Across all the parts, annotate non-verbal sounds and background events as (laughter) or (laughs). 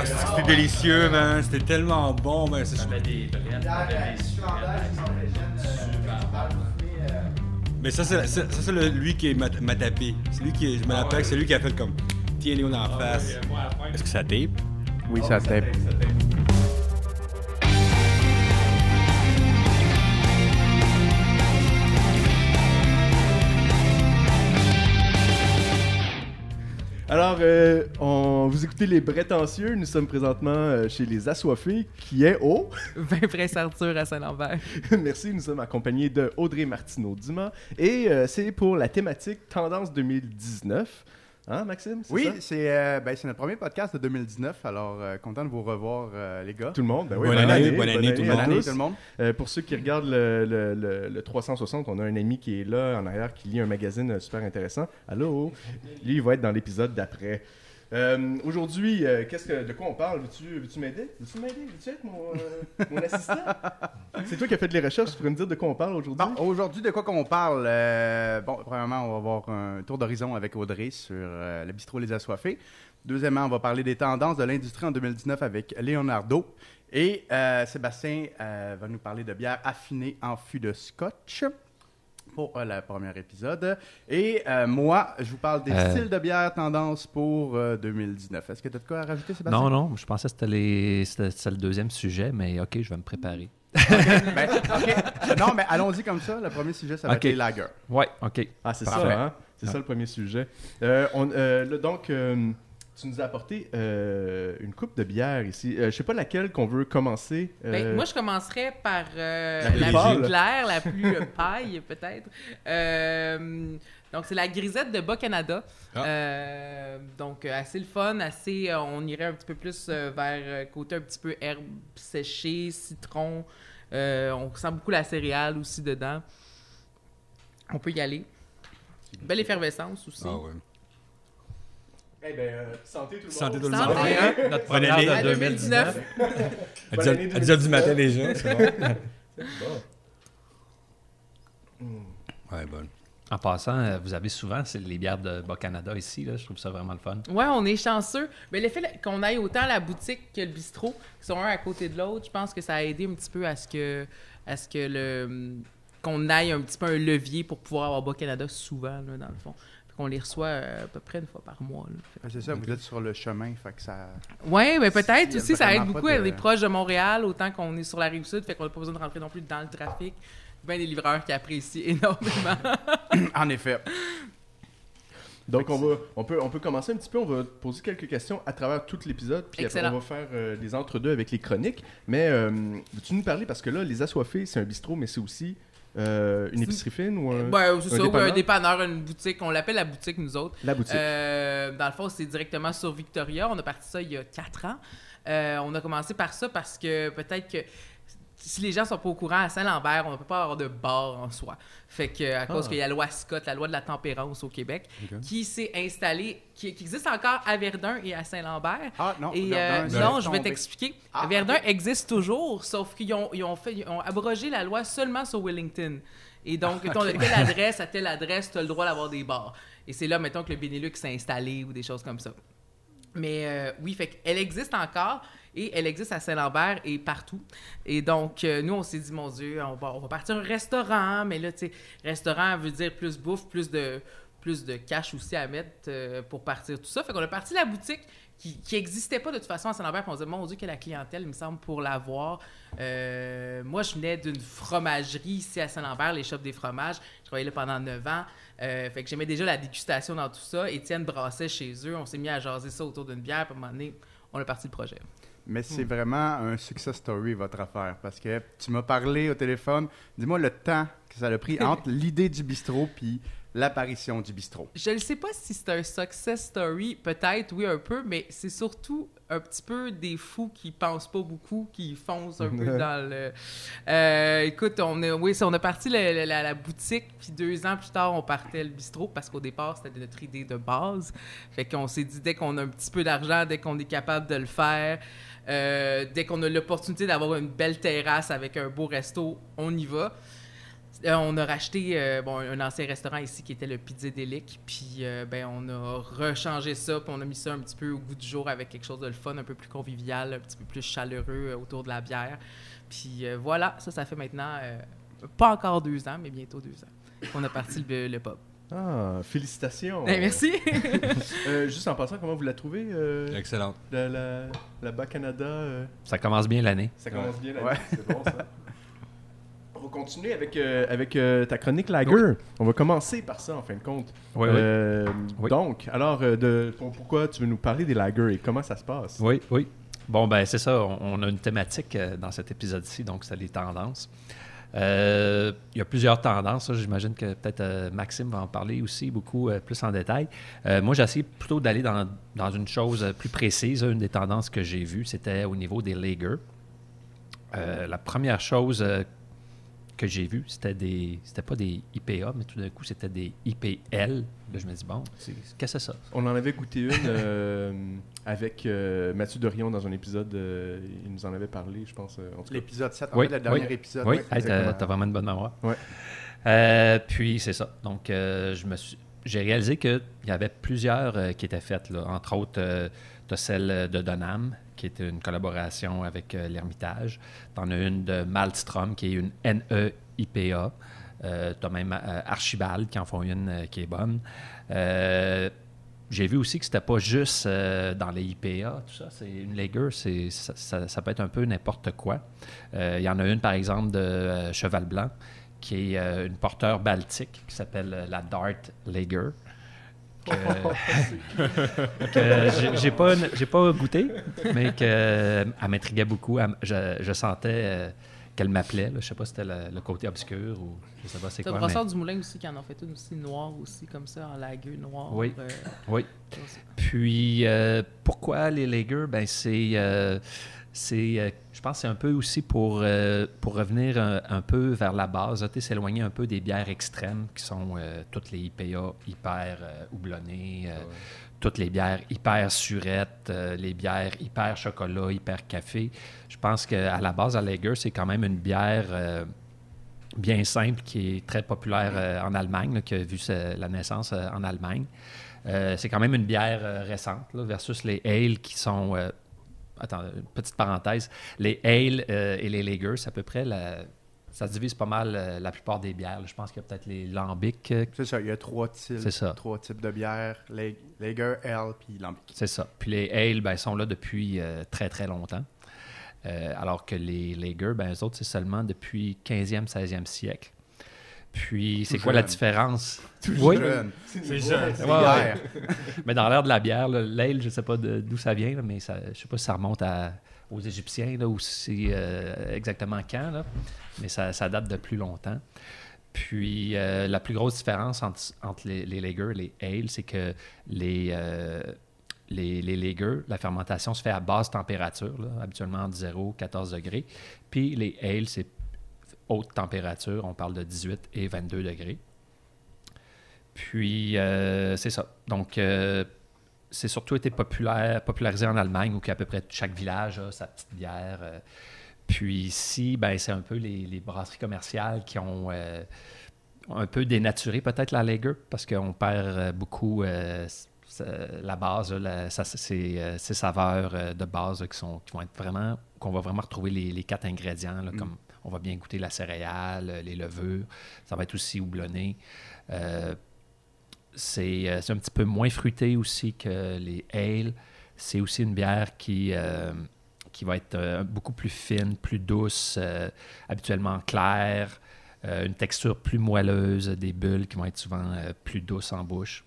Ah, c'était délicieux, man? C'était tellement bon, man. C'est- J'avais des brettes, j'avais des Mais ça, c'est ça, ça, c'est le- lui qui m'a tapé. C'est lui qui, je me rappelle, c'est lui qui a fait comme, tiens Léo dans la face. Est-ce que ça tape? Oui, ça tape. Alors, euh, on, vous écoutez Les Brettancieux. Nous sommes présentement euh, chez Les Assoiffés, qui est au... (laughs) 20 Prince Arthur à Saint-Lambert. (laughs) Merci, nous sommes accompagnés de Audrey Martineau-Dumas. Et euh, c'est pour la thématique Tendance 2019. Hein, Maxime? Oui, c'est euh, ben, c'est notre premier podcast de 2019, alors euh, content de vous revoir, euh, les gars. Tout le monde, ben oui, Bonne année, bonne année, tout le Bonne monde. année, tout le monde. Euh, pour ceux qui regardent le, le- le- le 360, on a un ami qui est là en arrière qui lit un magazine super intéressant. Allô? Lui, il va être dans l'épisode d'après. Euh, Aujourd'hui, euh, qu'est-ce que, de quoi on parle? Veux-tu veux m'aider? Veux-tu m'aider? Veux-tu être mon, euh, mon assistant? (laughs) C'est toi qui as fait les recherches, tu pourrais me dire de quoi on parle aujourd'hui? Bon, aujourd'hui, de quoi qu'on parle? Euh, bon, premièrement, on va avoir un tour d'horizon avec Audrey sur le bistrot Les Assoiffés. Deuxièmement, on va parler des tendances de l'industrie en 2019 avec Leonardo. Et Sébastien va nous parler de bière affinée en fût de scotch pour euh, le premier épisode. Et euh, moi, je vous parle des Euh. styles de bière tendance pour euh, 2019. Est-ce que tu as de quoi à rajouter, Sébastien? Non, non, je pensais que c'était les- c'était le deuxième sujet, mais OK, je vais me préparer. Ben, ok. Non, mais allons-y comme ça. Le premier sujet, ça va être les lagers. Ouais, OK. Ah, c'est Parfait. ça, hein? C'est ça le premier sujet. Euh, on- euh, donc, euh, tu nous as apporté euh, une coupe de bière ici. Euh, je sais pas laquelle qu'on veut commencer. Ben, Euh, moi, je commencerais par euh, La plus la, plus claire, la (laughs) plus paille, peut-être. Euh, donc, c'est la grisette de Bas-Canada. Ah. Euh, donc, assez le fun, assez... euh, on irait un petit peu plus euh, vers euh, côté un petit peu herbe séchée, citron. Euh, on sent beaucoup la céréale aussi dedans. On peut y aller. Belle effervescence aussi. Ah ouais. Eh ben, euh, santé tout le monde. Santé tout le Santé. monde. Hein? Notre Bonne première année. de À 2019. 2019. À Bonne 10 année heures- à 10 heures du matin 2019. déjà, c'est bon. (laughs) Bon. Ouais, bonne. En passant, euh, vous avez souvent les bières de Bas-Canada ici. Là, je trouve ça vraiment le fun. Ouais, on est chanceux. Mais le fait qu'on aille autant à la boutique que le bistrot, qui sont un à côté de l'autre, je pense que ça a aidé un petit peu à ce que, à ce que le qu'on aille un petit peu un levier pour pouvoir avoir Bas-Canada souvent, là, dans le fond. Qu'on les reçoit euh, à peu près une fois par mois. Ben, C'est ça, vous êtes sur le chemin, fait que ça... Ouais, mais peut-être aussi, ça aide beaucoup de- à être proche de Montréal, autant qu'on est sur la rive sud, fait qu'on n'a pas besoin de rentrer non plus dans le trafic. Bien des livreurs qui apprécient (laughs) énormément. en effet. Donc, on, va, on, peut, on peut commencer un petit peu. On va poser quelques questions à travers tout l'épisode. Puis après, on va faire euh, des entre-deux avec les chroniques. Mais euh, veux-tu nous parler? Parce que là, Les Assoiffés, c'est un bistrot, mais c'est aussi euh, une épicerie fine ou un... Ouais, c'est ça, ou un dépanneur, une boutique. On l'appelle la boutique, nous autres. La boutique. Euh, dans le fond, c'est directement sur Victoria. On a parti ça il y a quatre ans. Euh, on a commencé par ça parce que peut-être que si les gens sont pas au courant, à Saint-Lambert, on ne peut pas avoir de bar en soi. Fait que à cause Ah. qu'il y a la loi Scott, la loi de la tempérance au Québec, qui s'est installée, qui, qui existe encore à Verdun et à Saint-Lambert. Ah, non. Et Verdun, euh, non, je vais t'expliquer. Ah, Verdun existe toujours, sauf qu'ils ont, ils ont, fait, ils ont abrogé la loi seulement sur Wellington. Et donc, Ah, de telle adresse à telle adresse, tu as le droit d'avoir des bars. Et c'est là, mettons, que le Benelux s'est installé ou des choses comme ça. Mais euh, oui, fait qu'elle existe encore et elle existe à Saint-Lambert et partout. Et donc, euh, nous, on s'est dit, mon Dieu, on va, partir un restaurant, mais là, tu sais, restaurant veut dire plus bouffe, plus de, plus de cash aussi à mettre euh, pour partir tout ça. Fait qu'on a parti la boutique qui n'existait pas de toute façon à Saint-Lambert. Puis on se dit, mon Dieu, que la clientèle, il me semble, pour l'avoir. Euh, moi, je venais d'une fromagerie ici à Saint-Lambert, les shops des fromages. Je travaillais là pendant 9 ans. Fait que j'aimais déjà la dégustation dans tout ça. Étienne brassait chez eux. On s'est mis à jaser ça autour d'une bière. Puis à un moment donné, on a parti le projet. Mais c'est vraiment un success story, votre affaire. Parce que tu m'as parlé au téléphone. Dis-moi le temps que ça a pris (laughs) entre l'idée du bistrot puis l'apparition du bistrot. Je ne sais pas si c'est un success story, peut-être, oui, un peu, mais c'est surtout un petit peu des fous qui pensent pas beaucoup, qui foncent un peu dans le. Euh, écoute, on a, oui, on a parti la- la boutique, puis deux ans plus tard, on partait le bistrot parce qu'au départ, c'était notre idée de base. Fait qu'on s'est dit, dès qu'on a un petit peu d'argent, dès qu'on est capable de le faire, euh, dès qu'on a l'opportunité d'avoir une belle terrasse avec un beau resto, on y va. Euh, on a racheté euh, un ancien restaurant ici qui était le Pizza Delic, puis ben, on a rechangé ça, puis on a mis ça un petit peu au goût du jour avec quelque chose de le fun, un peu plus convivial, un petit peu plus chaleureux autour de la bière. Puis voilà, ça, ça fait maintenant pas encore deux ans, mais bientôt deux ans qu'on a parti le, le pub. Ah, félicitations. Eh, merci! (laughs) Euh, juste en passant, comment vous la trouvez, euh, Excellent. la, la, la Bas Canada euh, Ça commence bien l'année. Ça commence bien, la Ouais. c'est bon ça. On va continuer avec, euh, avec euh, ta chronique Lager. On va commencer par ça en fin de compte. Oui, Euh, Oui. Donc, alors, de, pour- pourquoi tu veux nous parler des Lager et comment ça se passe? oui. Oui. Bon, ben c'est ça. On, on a une thématique euh, dans cet épisode-ci, donc c'est les tendances. Euh, il y a plusieurs tendances. J'imagine que peut-être euh, Maxime va en parler aussi beaucoup euh, plus en détail. Moi, j'ai essayé plutôt d'aller dans, dans une chose plus précise. Une des tendances que j'ai vues, c'était au niveau des. Euh, la première chose que j'ai vue, c'était des. C'était pas des IPA, mais tout d'un coup, c'était des IPL. Là, je me dis, bon, qu'est-ce que c'est ça? On en avait goûté une euh, (laughs) avec euh, Mathieu Dorion dans un épisode. euh, il nous en avait parlé, je pense. euh. L'épisode 7, en Oui, fait, le dernier oui. épisode. Oui, ouais, t'as vraiment une bonne mémoire. Ouais. Euh, puis c'est ça. Donc, euh, je me suis, j'ai réalisé qu'il y avait plusieurs euh, qui étaient faites. Là. Entre autres, euh, tu as celle de Donham, qui est une collaboration avec euh, l'Ermitage. Tu en as une de Malmstrom, qui est une NE-IPA. Euh, tu as même euh, Archibald, qui en font une euh, qui est bonne. Euh, j'ai vu aussi que c'était pas juste dans les IPA, tout ça. C'est une lager, c'est ça, ça- peut être un peu n'importe quoi. Il y en a une, par exemple, de Cheval Blanc, qui est une porteur baltique qui s'appelle la Dart Lager. Que, (laughs) que j'ai- pas, j'ai pas goûté, mais qu'elle m'intriguait beaucoup. Elle- je, je sentais euh, qu'elle m'appelait. Je sais pas si c'était le, le côté obscur ou je sais pas c'est quoi. Brossard mais- du Moulin aussi qui en ont fait une aussi noire aussi, comme ça, en lagueux noir. Oui. euh, Oui. Puis, euh, pourquoi les lagers? Ben, c'est, euh, c'est, euh, je pense que c'est un peu aussi pour, euh, pour revenir un, un peu vers la base, s'éloigner un peu des bières extrêmes qui sont euh, toutes les IPA hyper euh, houblonnées, euh, toutes les bières hyper surettes, euh, les bières hyper chocolat, hyper café. Je pense qu'à la base, lager, c'est quand même une bière... euh, bien simple qui est très populaire euh, en Allemagne, là, qui a vu la naissance euh, en Allemagne. Euh, c'est quand même une bière euh, récente là, versus les ales qui sont. Attends, petite parenthèse. Les ales euh, et les lagers, c'est à peu près la. Ça se divise pas mal euh, la plupart des bières. là. Je pense qu'il y a peut-être les lambics. euh, C'est ça, il y a trois types, ça. trois types de bières, lag- Lager, L, puis Lambic. C'est ça. Puis les ales, ben, sont là depuis euh, très, très longtemps. Alors que les lagers, ben, eux autres, c'est seulement depuis 15e, 16e siècle. Puis, c'est quoi la différence? Tout Oui. jeune. C'est jeune. C'est Ouais. (laughs) Mais dans l'ère de la bière, là, l'ale, je ne sais pas de- d'où ça vient, là, mais ça, je sais pas si ça remonte à- aux Égyptiens là, ou si euh, exactement quand, là, mais ça, ça date de plus longtemps. Puis euh, la plus grosse différence entre, entre les, les lagers et les ales, c'est que les, euh, les, les lagers, la fermentation se fait à basse température, là, habituellement entre 0 et 14 degrés. Puis les ales, c'est haute température, on parle de 18 et 22 degrés. Puis, euh, c'est ça. Donc, euh, c'est surtout été populaire, popularisé en Allemagne, où à peu près chaque village a sa petite bière. euh. Puis ici, ben, c'est un peu les, brasseries commerciales qui ont un peu dénaturé peut-être la lager, parce qu'on perd beaucoup la base, ça, ces, ces saveurs de base qui, sont, qui vont être vraiment, qu'on va vraiment retrouver les, quatre ingrédients, comme on va bien goûter la céréale, les levures, ça va être aussi houblonné. Euh, c'est euh, c'est un petit peu moins fruité aussi que les ales. C'est aussi une bière qui, euh, qui va être beaucoup plus fine, plus douce, habituellement claire, une texture plus moelleuse, des bulles qui vont être souvent plus douces en bouche,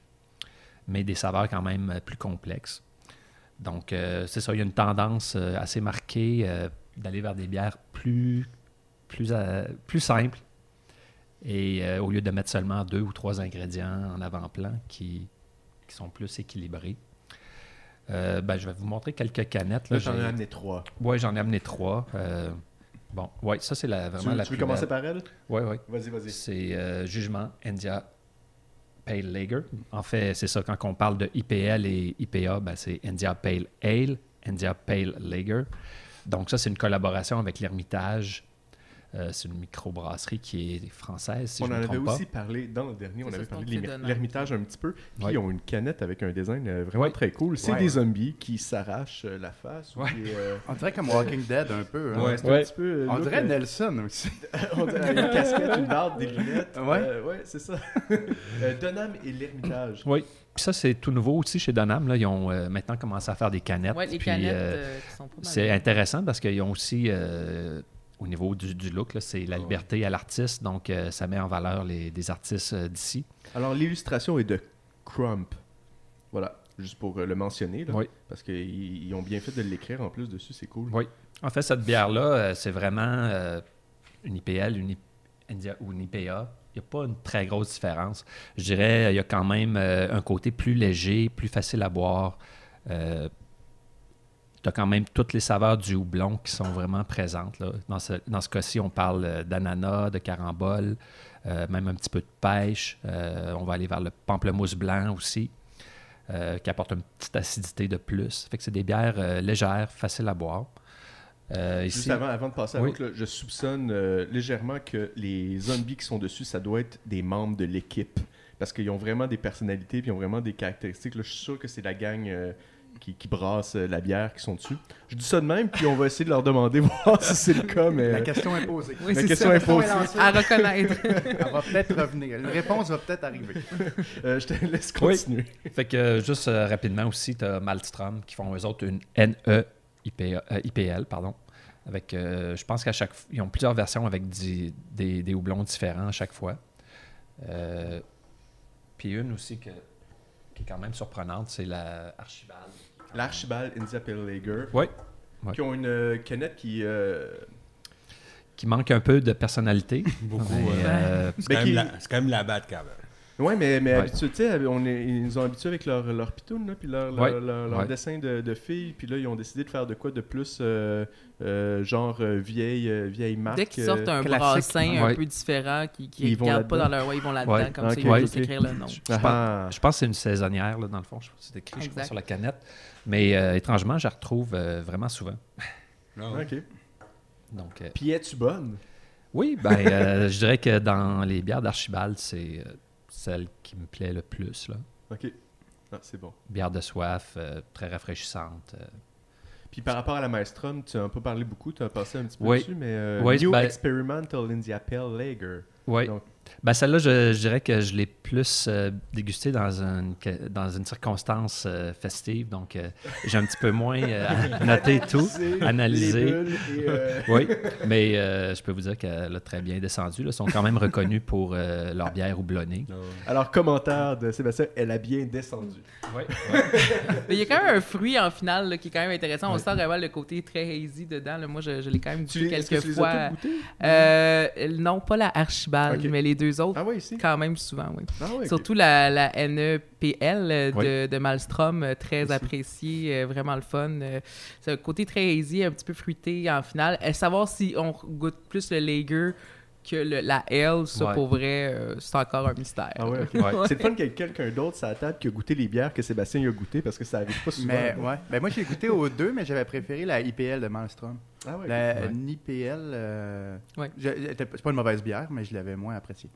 mais des saveurs quand même plus complexes. Donc, c'est ça, il y a une tendance assez marquée d'aller vers des bières plus, plus, euh, plus simples, et euh, au lieu de mettre seulement deux ou trois ingrédients en avant-plan qui, qui sont plus équilibrés. Euh, ben, je vais vous montrer quelques canettes. Là, Là, j'en ai amené trois. Ouais, j'en ai amené trois. Euh, bon, ouais, ça c'est la, Tu, vraiment veux- la tu veux plus commencer belle. par elle? Ouais, ouais. Vas-y, vas-y. C'est Jugement India Pale Lager. En fait, c'est ça, quand on parle de IPL et IPA, ben, c'est India Pale Ale, India Pale Lager. Donc ça, c'est une collaboration avec l'Ermitage. Euh, c'est une microbrasserie qui est française, si on je en avait pas. aussi parlé dans le dernier, on C'est avait parlé de l'Ermitage un petit peu. Puis Ouais. ils ont une canette avec un design euh, vraiment Ouais. très cool. C'est Ouais. des zombies qui s'arrachent euh, la face. ou Ouais. qui, euh, On dirait comme Walking Dead un peu. hein. Ouais, c'est Ouais. un petit peu. On look, dirait euh, Nelson (laughs) aussi. on dirait une casquette, une barbe, des lunettes. Ouais. Euh, ouais, c'est ça. (laughs) Euh, Donham et l'Ermitage. Oui. Puis ça, c'est tout nouveau aussi chez Donham. Là. Ils ont euh, maintenant commencé à faire des canettes. Ouais, les Puis, canettes euh, euh, qui sont pas mal. c'est intéressant parce qu'ils ont aussi, euh, au niveau du, du look, c'est la Ouais. liberté à l'artiste. Donc, euh, ça met en valeur les, des artistes euh, d'ici. Alors, l'illustration est de Crump. Voilà, juste pour euh, le mentionner. Là, Oui. Parce qu'ils ils ont bien fait de l'écrire en plus dessus, c'est cool. Oui. En fait, cette bière-là, c'est vraiment une IPL, une, India- ou une IPA. Il n'y a pas une très grosse différence. Je dirais il y a quand même euh, un côté plus léger, plus facile à boire. Euh, tu as quand même toutes les saveurs du houblon qui sont vraiment présentes. là. Dans ce, dans ce cas-ci, on parle euh, d'ananas, de carambole, euh, même un petit peu de pêche. Euh, on va aller vers le pamplemousse blanc aussi, euh, qui apporte une petite acidité de plus. Fait que c'est des bières légères, faciles à boire. Juste avant, avant de passer à Oui. l'autre, là, je soupçonne légèrement que les zombies qui sont dessus, ça doit être des membres de l'équipe. Parce qu'ils ont vraiment des personnalités, puis ils ont vraiment des caractéristiques. Là, je suis sûr que c'est la gang euh, qui, qui brasse euh, la bière qui sont dessus. Je dis ça de même, puis on va essayer de leur demander, (laughs) voir si c'est le cas, mais... La question est posée. Oui, la c'est question ça. est posée. À reconnaître. Elle va peut-être revenir. Une réponse va peut-être arriver. (laughs) Euh, je te laisse Oui. continuer. Fait que euh, juste euh, rapidement aussi, tu as Malmstrom qui font eux autres une NE euh, IPL, pardon. Avec, euh, je pense qu'à chaque fois, ils ont plusieurs versions avec des, des houblons différents à chaque fois. Euh, puis une aussi que- qui est quand même surprenante, c'est la Archibald. L'Archibald India Pale Lager, Oui. Ouais. qui ont une euh, canette qui... euh, Qui manque un peu de personnalité. (laughs) Beaucoup. Euh, euh, c'est quand, qui- même la- c'est quand même la batte, quand Ouais, mais, mais Ouais. habitué, tu sais, on est, ils nous ont habitués avec leur, leur pitoune, là, puis leur, leur, Ouais. leur- leur Ouais. dessin de, de filles, puis là, ils ont décidé de faire de quoi de plus, euh, euh, genre euh, vieille, vieille marque. Dès qu'ils sortent un classique. brassin un Ouais. peu différent, qui vont regardent pas dans leur... Ouais, ils vont là-dedans, Ouais. comme ça, ils vont juste écrire le nom. je, ah, pense, je pense que c'est une saisonnière, là, dans le fond. Je- C'est écrit je crois, Exact. sur la canette. Mais euh, étrangement, je la retrouve euh, vraiment souvent. Non. Ok. Donc, euh, Puis es-tu bonne? Oui, ben, euh, je dirais que dans les bières d'Archibald, c'est euh, celle qui me plaît le plus. Là. Ok. Ah, c'est bon. Bière de soif, euh, très rafraîchissante. euh. Puis par rapport à la Maestrom, tu as pas parlé beaucoup, tu as passé un petit peu Oui. dessus, mais euh, Oui, New ben- Experimental India Pale Lager. Oui. Donc- Ben, celle-là, je, je dirais que je l'ai plus euh, dégustée dans une, que- dans une circonstance euh, festive. Donc, euh, j'ai un petit peu moins euh, à (laughs) noter tout, analysé. Et, euh, (laughs) Oui, mais euh, je peux vous dire qu'elle a très bien descendu. là. Ils sont quand même reconnus pour euh, leur bière houblonnée. Non. Alors, commentaire de Sébastien, elle a bien descendu. Oui, (laughs) Mais il y a quand même un fruit en finale là, qui est quand même intéressant. On sent vraiment le côté très hazy dedans. là. Moi, je, je l'ai quand même Tu que quelques tu les fois. as? Euh, non, pas la Archibald, mais les deux autres, Ah oui, ici? quand même souvent, oui. Ah. Surtout la, la NEPL euh, de, Oui. de Malmstrom, euh, très Aussi. appréciée, euh, vraiment le fun. c'est un côté très hazy, un petit peu fruité en finale. Et savoir si on goûte plus le lager que le- la L, ça Ouais. pour vrai, euh, c'est encore un mystère. Ah ouais, ok. Ouais. C'est le fun qu'il y ait quelqu'un d'autre sur la table qui a goûté les bières que Sébastien a goûté parce que ça arrive pas souvent. Mais ouais. Ben, moi, j'ai goûté aux deux, mais j'avais préféré la IPL de Malmstrom. Ah. La Ouais. NIPL, euh, c'est pas une mauvaise bière, mais je l'avais moins appréciée.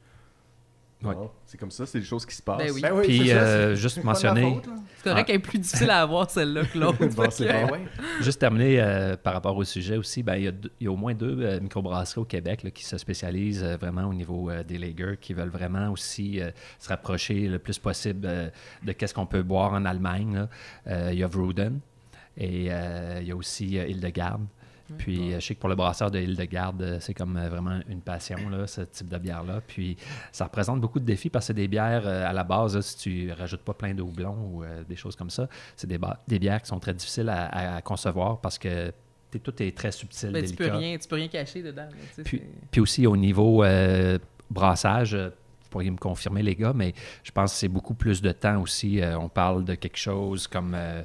Ouais. C'est comme ça, c'est des choses qui se passent. Ben oui. Ben oui, Puis, euh, juste mentionner-. C'est correct Ah. qu'elle est plus difficile à avoir celle-là (laughs) que l'autre. Bon, que- bon. Juste terminer euh, par rapport au sujet aussi, ben, il, y a y au moins deux euh, microbrasseries au Québec là, qui se spécialisent euh, vraiment au niveau euh, des lagers, qui veulent vraiment aussi euh, se rapprocher le plus possible euh, de qu'est-ce qu'on peut boire en Allemagne. Euh, il y a Vruden et euh, il y a aussi euh, Hildegarde. Puis euh, je sais que pour le brasseur de Hildegarde, euh, c'est comme euh, vraiment une passion, là, ce type de bière-là. Puis ça représente beaucoup de défis parce que c'est des bières à la base, là, si tu rajoutes pas plein de houblon ou euh, des choses comme ça, c'est des, des bières qui sont très difficiles à, concevoir parce que tout est très subtil, Ben, tu délicat. peux rien, tu peux rien cacher dedans. là, tu Puis, aussi au niveau euh, brassage, vous pourriez me confirmer les gars, mais je pense que c'est beaucoup plus de temps aussi. Euh, on parle de quelque chose comme euh,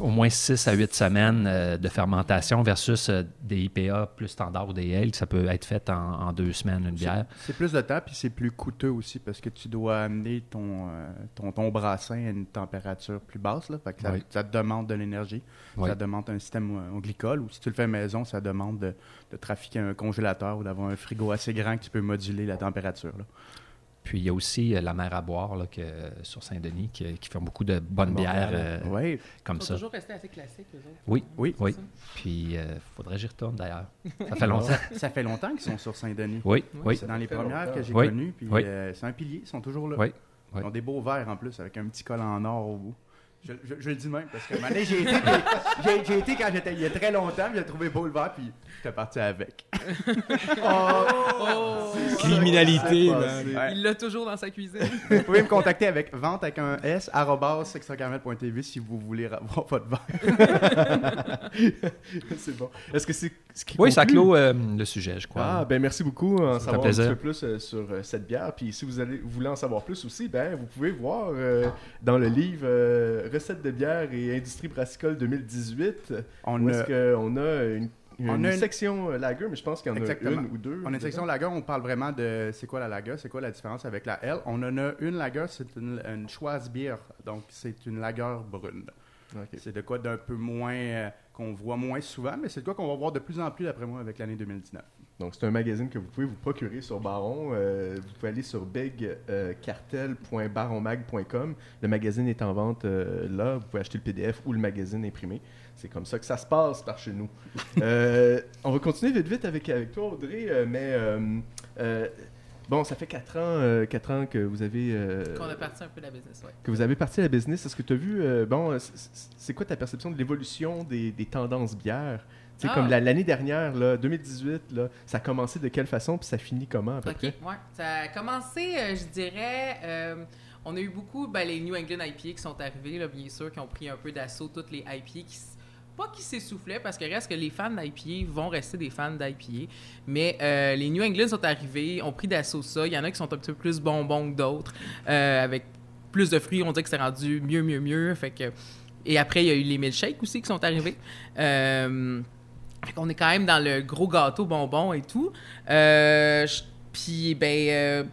au moins 6 à 8 semaines euh, de fermentation versus euh, des IPA plus standards ou des ale, ça peut être fait en, en deux semaines, une bière. C'est plus de temps, puis c'est plus coûteux aussi parce que tu dois amener ton, euh, ton, ton brassin à une température plus basse. Là, fait que ça, Oui. ça te demande de l'énergie. Oui. Ça demande un système au glycol. Ou si tu le fais maison, ça demande de, de trafiquer un congélateur ou d'avoir un frigo assez grand que tu peux moduler la température. là. Puis il y a aussi euh, la mer à boire là, que, sur Saint-Denis qui, qui font beaucoup de bonnes bières euh, Oui, comme Ils sont ça. toujours restés assez classiques, eux autres. Oui, oui. oui. ça. Puis il faudrait que j'y retourne d'ailleurs. (laughs) Ça fait longtemps. (laughs) Ça fait longtemps qu'ils sont sur Saint-Denis. Oui, oui. C'est dans les fait premières longtemps. que j'ai Oui. connues. Puis Oui. euh, c'est un pilier, ils sont toujours là. Oui. Ils ont des beaux verres en plus, avec un petit col en or au bout. Je, je- je le dis même, parce que donné, j'ai été, puis j'ai, j'ai été quand j'étais il y a très longtemps, j'ai trouvé beau le verre, puis j'étais parti avec. (laughs) Oh! Criminalité, Ça, c'est- Ouais. Il l'a toujours dans sa cuisine. (laughs) Vous pouvez me contacter avec vente avec un S, arrobas, sextocarmel.tv si vous voulez avoir votre verre. (laughs) c'est bon. Est-ce que c'est ce qui Oui, ça clôt euh, le sujet, je crois. Ah, ben merci beaucoup en fait savoir un petit peu plus euh, sur euh, cette bière. Puis si vous, allez, vous voulez en savoir plus aussi, ben vous pouvez voir euh, dans le livre Recettes de bière et industrie brassicole 2018 On où a, est-ce qu'on a une, une On a une- section euh, lager, mais je pense qu'il y en a une ou deux. on a une section lager, on parle vraiment de c'est quoi la lager, c'est quoi la différence avec la L. On en a une lager, c'est une, une Schwarzbier, donc c'est une lager brune. C'est de quoi d'un peu moins, euh, qu'on voit moins souvent, mais c'est de quoi qu'on va voir de plus en plus, d'après moi, avec l'année 2019. Donc c'est un magazine que vous pouvez vous procurer sur Baron. Euh, vous pouvez aller sur bigcartel.baronmag.com. Le magazine est en vente euh, là. Vous pouvez acheter le PDF ou le magazine imprimé. C'est comme ça que ça se passe par chez nous. (laughs) Euh, on va continuer vite vite avec, avec toi Audrey, euh, mais euh, euh, bon, ça fait 4 ans, euh, quatre ans que vous avez euh, Qu'on a parti un peu de la business, ouais. que vous avez parti à la business. Est-ce que tu as vu, euh, bon, c'est quoi ta perception de l'évolution des, des tendances bières? Ah. comme la- l'année dernière, là, 2018, là, ça a commencé de quelle façon puis ça finit comment à peu OK, près? ouais. Ça a commencé, euh, je dirais, euh, on a eu beaucoup, ben, les New England IPA qui sont arrivés, là, bien sûr, qui ont pris un peu d'assaut toutes les IPA qui pas qui s'essoufflaient, parce que reste que les fans d'IPA vont rester des fans d'IPA, mais euh, les New England sont arrivés, ont pris d'assaut ça. Il y en a qui sont un petit peu plus bonbons que d'autres, avec plus de fruits. On dit que c'est rendu mieux, mieux, mieux. Fait que... Et après, il y a eu les milkshakes aussi qui sont arrivés. Euh, qu'on est quand même dans le gros gâteau bonbon et tout. Euh, Puis, ben, euh,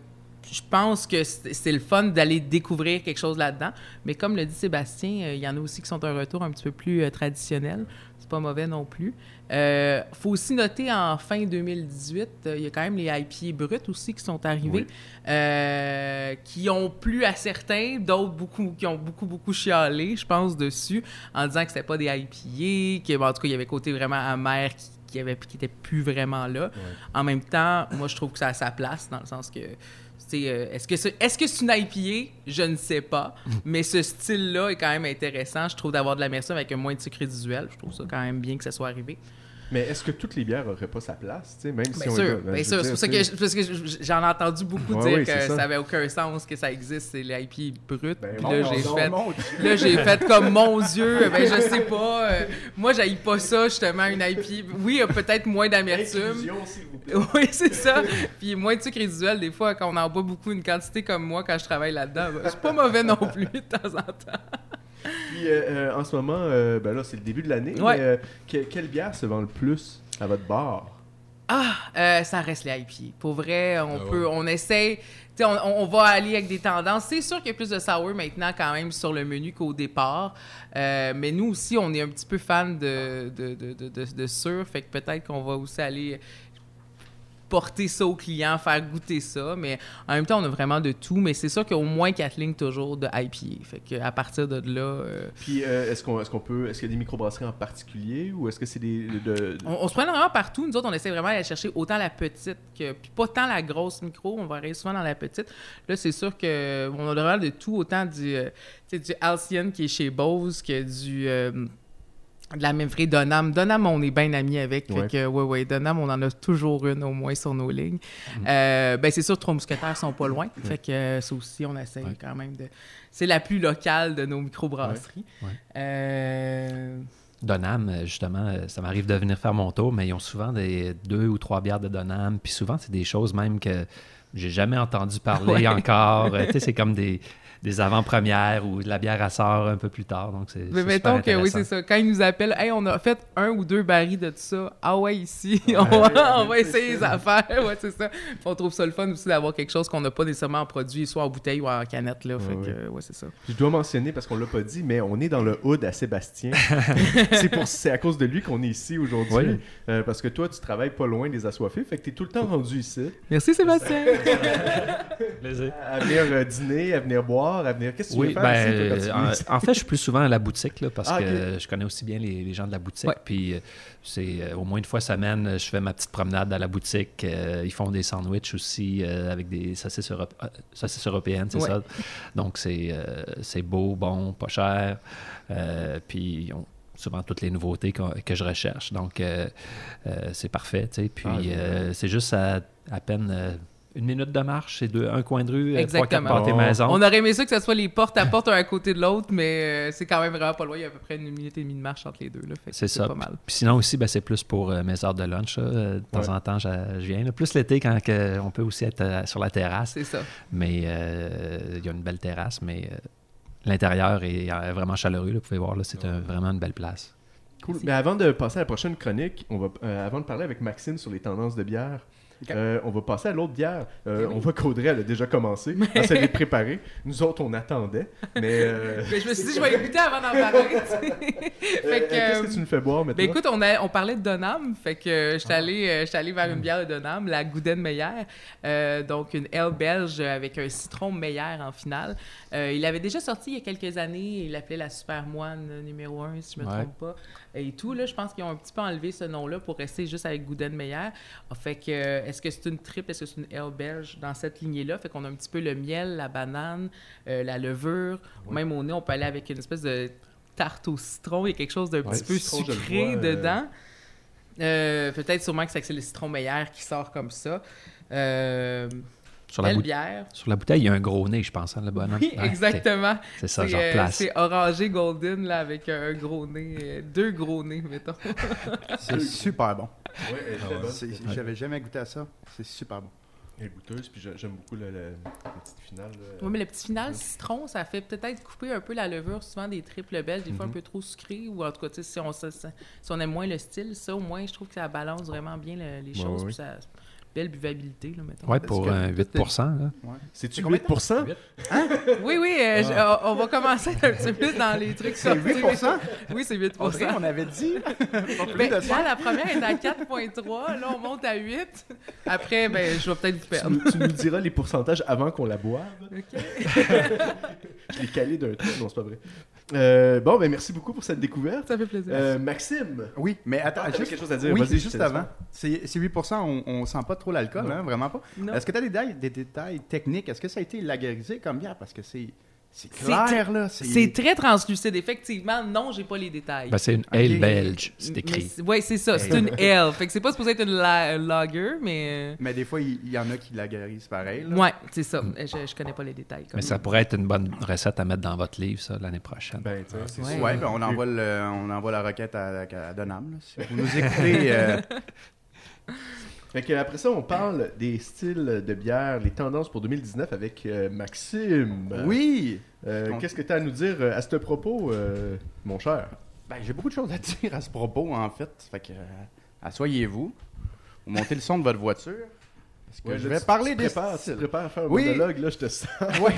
je pense que c'est le fun d'aller découvrir quelque chose là-dedans. Mais comme le dit Sébastien, euh, il y en a aussi qui sont un retour un petit peu plus traditionnel. Pas mauvais non plus. Euh, faut aussi noter en fin 2018, euh, il y a quand même les IPA bruts aussi qui sont arrivés, euh, qui ont plu à certains, d'autres beaucoup, qui ont beaucoup, beaucoup chialé, je pense, dessus, en disant que c'était pas des IPA, que, bon, en tout cas, il y avait côté vraiment amer qui, qui, avait, qui était plus vraiment là. En même temps, moi, je trouve que ça a sa place, dans le sens que est-ce que c'est que c'est une IPA? Je ne sais pas. Mais ce style-là est quand même intéressant. Je trouve d'avoir de l'amertume avec un moins de sucre résiduel. Je trouve ça quand même bien que ça soit arrivé. Mais est-ce que toutes les bières n'auraient pas sa place, tu sais, même si Bien on sûr, y va? Ben, bien sûr. C'est pour ça que, parce que j'en ai entendu beaucoup Ouais, dire oui, que ça. n'avait aucun sens que ça existe, c'est l'IP brut. Ben, Puis mon là, Dieu, j'ai mon fait, Mon Dieu. là, j'ai fait comme mon Dieu. Ben, je sais pas. euh, moi, j'aille pas ça, justement, une IP. Oui, il y a peut-être moins d'amertume. Oui, c'est ça. Puis moins de sucre résiduel, des fois, quand on en boit beaucoup, une quantité comme moi, quand je travaille là-dedans, ben, c'est pas mauvais non plus, de temps en temps. Puis euh, euh, en ce moment, euh, ben là, c'est le début de l'année. Ouais. mais, euh, que- quelle bière se vend le plus à votre bar? Ah, euh, ça reste les IPA. Pour vrai, on Ah ouais. peut, on essaye, tu sais, on, on va aller avec des tendances. C'est sûr qu'il y a plus de sour maintenant quand même sur le menu qu'au départ. Euh, mais nous aussi, on est un petit peu fan de, de, de, de, de, de sûr. Fait que peut-être qu'on va aussi aller porter ça aux clients, faire goûter ça. Mais en même temps, on a vraiment de tout. Mais c'est sûr qu'il y a au moins quatre lignes toujours de IPA. Fait que à partir de là, euh, Puis euh, est-ce qu'on est-ce qu'on peut est-ce qu'il y a des microbrasseries en particulier ou est-ce que c'est des de, On, on se prend vraiment partout. Nous autres, on essaie vraiment d'aller chercher autant la petite que. Puis pas tant la grosse micro, on va aller souvent dans la petite. Là, c'est sûr que on a vraiment de tout, autant du, euh, du Alcyon qui est chez Bose que du. De la même vraie Donham. Donham, on est bien amis avec. Fait Ouais. que, ouais, ouais, Donham, on en a toujours une au moins sur nos lignes. Euh, ben, c'est sûr, Trois Mousquetaires sont pas loin. Fait que euh, ça aussi, on essaie Ouais. quand même de. C'est la plus locale de nos microbrasseries. Ouais. Euh, Donham, euh, justement, ça m'arrive de venir faire mon tour, mais ils ont souvent des deux ou trois bières de Donham. Puis souvent, c'est des choses même que j'ai jamais entendu parler (laughs) Ouais. encore. Tu sais, c'est comme des, des avant-premières ou de la bière à sort un peu plus tard. Donc, c'est. Mais mettons super que oui, c'est ça. Quand ils nous appellent, hey, on a fait un ou deux barils de tout ça. Ah ouais, ici, Ouais, (laughs) on va, on va essayer les affaires. Ouais, c'est ça. Puis on trouve ça le fun aussi d'avoir quelque chose qu'on n'a pas nécessairement en produit, soit en bouteille ou en canette. Là. Fait Ouais, que, ouais. ouais, c'est ça. Je dois mentionner, parce qu'on l'a pas dit, mais on est dans le hood à Sébastien. (laughs) c'est pour c'est à cause de lui qu'on est ici aujourd'hui. Oui. Euh, parce que toi, tu travailles pas loin des assoiffés, fait que tu es tout le temps rendu ici. Merci Sébastien. (laughs) Plaisir. À venir euh, dîner, à venir boire, à venir. Qu'est-ce que tu Oui, veux faire ben, ici, toi, quand tu en, fait, je suis plus souvent à la boutique là, parce Ah, que je connais aussi bien les, les gens de la boutique. Ouais. Puis euh, c'est euh, au moins une fois semaine, je fais ma petite promenade à la boutique. Euh, ils font des sandwichs aussi avec des saucisses, europ- saucisses européennes, c'est Ouais. ça. Donc c'est c'est beau, bon, pas cher. Puis ils ont souvent toutes les nouveautés que je recherche. Donc euh, euh, c'est parfait. tu sais. Puis Ah, euh, c'est juste à, à peine euh, une minute de marche, c'est deux- un coin de rue, euh, trois, quatre Exactement. pâtés Oh. maison. on aurait aimé ça que ce soit les portes à porte un à côté de l'autre, mais euh, c'est quand même vraiment pas loin. Il y a à peu près une minute et demie de marche entre les deux. C'est ça. pas mal. Puis sinon aussi, ben, c'est plus pour euh, mes heures de lunch. là. De temps Ouais. en temps, je, viens. là. Plus l'été, quand que on peut aussi être euh, sur la terrasse. C'est ça. Mais euh, il y a une belle terrasse, mais euh, l'intérieur est euh, vraiment chaleureux. là. Vous pouvez voir, c'est un- vraiment une belle place. Cool. Mais avant de passer à la prochaine chronique, on va, euh, avant de parler avec Maxime sur les tendances de bière, Euh, on va passer à l'autre bière. Euh, Oui. On voit qu'Audrey, elle a déjà commencé. (laughs) Elle s'est préparée. Nous autres, on attendait. Mais, euh, Mais (laughs) je me suis dit, je vais écouter avant d'en parler. (laughs) euh, Qu'est-ce que tu nous fais boire maintenant? Ben écoute, on, a, on parlait de Donham, fait que euh, Ah. j'étais allé, allé vers une bière de Donham, la Gouden Meyer, donc une L belge avec un citron Meyer en finale. Il avait déjà sorti il y a quelques années, il l'appelait la Super Moine numéro 1, si je me Ouais. trompe pas. Et tout, là, je pense qu'ils ont un petit peu enlevé ce nom-là pour rester juste avec Gouden Meyer. Ah, fait que, euh, est-ce que c'est une triple, est-ce que c'est une L belge dans cette lignée-là? Fait qu'on a un petit peu le miel, la banane, euh, la levure. Même au nez, on peut aller avec une espèce de tarte au citron. Il y a quelque chose d'un Ouais, petit peu citron, sucré vois, euh, dedans. Euh, Peut-être sûrement que c'est que c'est le citron meilleur qui sort comme ça. Euh, Sur la, bière. sur la bouteille, il y a un gros nez, je pense, hein, le bonhomme. Oui, Ouais, exactement. C'est ça, genre euh, place. C'est orangé golden là, avec un gros nez, euh, deux gros nez, mettons. (laughs) C'est super bon. Ouais, bonne. C'est- J'avais jamais goûté à ça. C'est super bon. Elle est goûteuse, puis j'a- j'aime beaucoup le, petite finale. Oui, mais le petit final citron, ça fait peut-être couper un peu la levure, souvent des triples belges, des fois un peu trop sucré, ou en tout cas, si on, se- si on aime moins le style, ça au moins, je trouve que ça balance vraiment bien le- les Ouais, choses, ouais. puis ça belle buvabilité, là, mettons. Ouais, pour tout 8 là. C'est-tu combien 8%? Oui, oui, euh, je- Ah. on on va commencer un petit peu dans les trucs C'est sortis. 8%? Oui, c'est 8 Audrey, on avait dit. (laughs) Ben, là, la première est à 4.3, là, on monte à 8. Après, ben, je vais peut-être vous Tu, perdre. nous- tu nous diras les pourcentages avant qu'on la boive. OK. (laughs) Je l'ai calé d'un truc. Non, c'est pas vrai. Euh, bon, ben merci beaucoup pour cette découverte. Ça fait plaisir. Euh, Maxime, Oui, mais attends, Ah, juste, quelque chose à dire. oui, je juste avant. C'est c'est 8 on, on sent pas trop l'alcool, Non. hein, vraiment pas. Est-ce que tu as des détails, des détails techniques? Est-ce que ça a été lagerisé comme bière? Parce que c'est c'est C'est clair, là. C'est très translucide, effectivement. Non, j'ai pas les détails. Ben, c'est une Ok. ale belge, c'est écrit. Oui, c'est ça. C'est une L. Fait que c'est pas supposé être une la- lager, mais. Mais des fois, il y, en a qui lagerisent pareil. euh, là. Ouais, c'est ça. Je, je connais pas les détails. Comme Mais ça pourrait être une bonne recette à mettre dans votre livre, ça, l'année prochaine. ben, c'est Ouais. ben, on, envoie le, on envoie la requête à, à Donham. là. Si vous nous (laughs) écoutez, euh, (laughs) Fait que après ça, on parle des styles de bière, les tendances pour 2019 avec euh, Maxime. oui! Euh, Qu'est-ce que tu as à nous dire euh, à ce propos, euh, mon cher? Ben, j'ai beaucoup de choses à (laughs) dire à ce propos, en fait. Fait que, euh, asseyez-vous. Vous montez le son de votre voiture. Parce que Ouais, je là, vais tu- parler tu des prépares, tu styles. prépares à faire un Oui. monologue, là, je te sens. (laughs) Oui,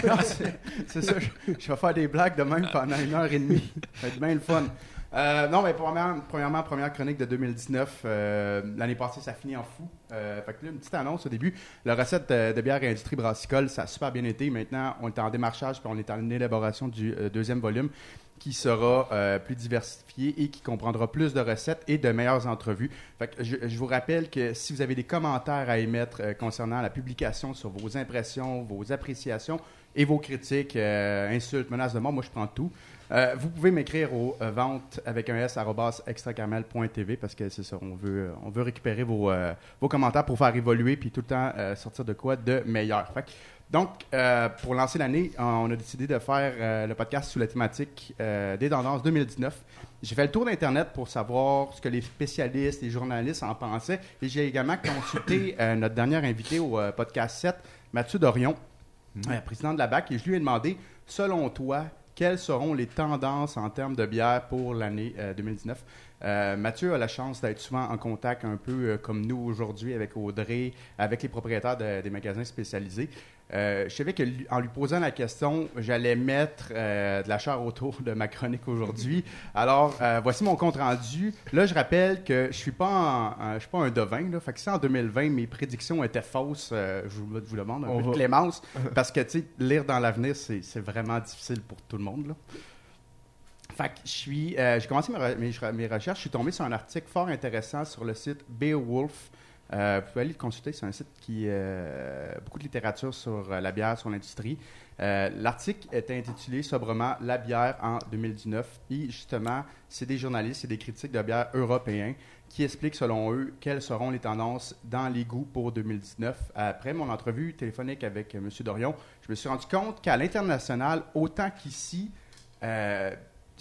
c'est ça. Je, je vais faire des blagues de même pendant une heure et demie. Ça va être bien le fun. Euh, non, mais premièrement, première chronique de 2019. euh, L'année passée, ça finit en fou. Euh, fait que là, une petite annonce au début. La recette de, de bière et industrie brassicole, ça a super bien été. Maintenant, on est en démarchage puis on est en élaboration du deuxième volume qui sera plus diversifié et qui comprendra plus de recettes et de meilleures entrevues. Fait que je, vous rappelle que si vous avez des commentaires à émettre concernant la publication sur vos impressions, vos appréciations et vos critiques, insultes, menaces de mort, moi je prends tout. Euh, vous pouvez m'écrire au euh, vente avec un s arobase extracaramel.tv parce que c'est ça, on veut, euh, on veut récupérer vos, euh, vos commentaires pour faire évoluer puis tout le temps sortir de quoi de meilleur. Fait que donc, pour lancer l'année, on a décidé de faire le podcast sous la thématique des tendances 2019. J'ai fait le tour d'Internet pour savoir ce que les spécialistes, les journalistes en pensaient. Et j'ai également consulté euh, notre dernier invité au euh, podcast 7, Mathieu Dorion, euh, président de la BAC, et je lui ai demandé, selon toi, quelles seront les tendances en termes de bière pour l'année 2019? Euh, Mathieu a la chance d'être souvent en contact un peu euh, comme nous aujourd'hui avec Audrey, avec les propriétaires des magasins spécialisés. Euh, je savais qu'en lui posant la question, j'allais mettre de la chair autour de ma chronique aujourd'hui. Alors, voici mon compte rendu. Là, je rappelle que je suis pas je suis pas un devin. Là. Fait que si en 2020 mes prédictions étaient fausses, je vous, vous, demande un peu de clémence (laughs) parce que lire dans l'avenir, c'est vraiment difficile pour tout le monde. Là. Fait je suis, euh, j'ai commencé mes, recherches, je suis tombé sur un article fort intéressant sur le site Beowulf. Euh, vous pouvez aller le consulter, c'est un site qui euh, beaucoup de littérature sur la bière, sur l'industrie. L'article est intitulé sobrement La bière en 2019. Et justement, c'est des journalistes et des critiques de bière européens qui expliquent selon eux quelles seront les tendances dans les goûts pour 2019. Après mon entrevue téléphonique avec M. Dorion, je me suis rendu compte qu'à l'international, autant qu'ici,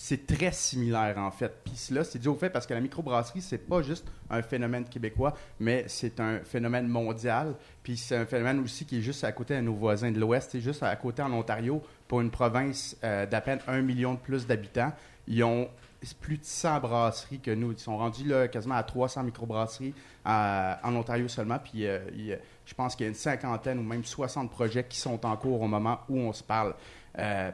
c'est très similaire en fait. Puis là, c'est dû au fait parce que la microbrasserie, c'est pas juste un phénomène québécois, mais c'est un phénomène mondial. Puis c'est un phénomène aussi qui est juste à côté de nos voisins de l'Ouest, c'est juste à côté en Ontario, pour une province euh, d'à peine un million de plus d'habitants. Ils ont plus de 100 brasseries que nous. Ils sont rendus là, quasiment à 300 microbrasseries en Ontario seulement. Puis euh, je pense qu'il y a une cinquantaine ou même 60 projets qui sont en cours au moment où on se parle. Euh,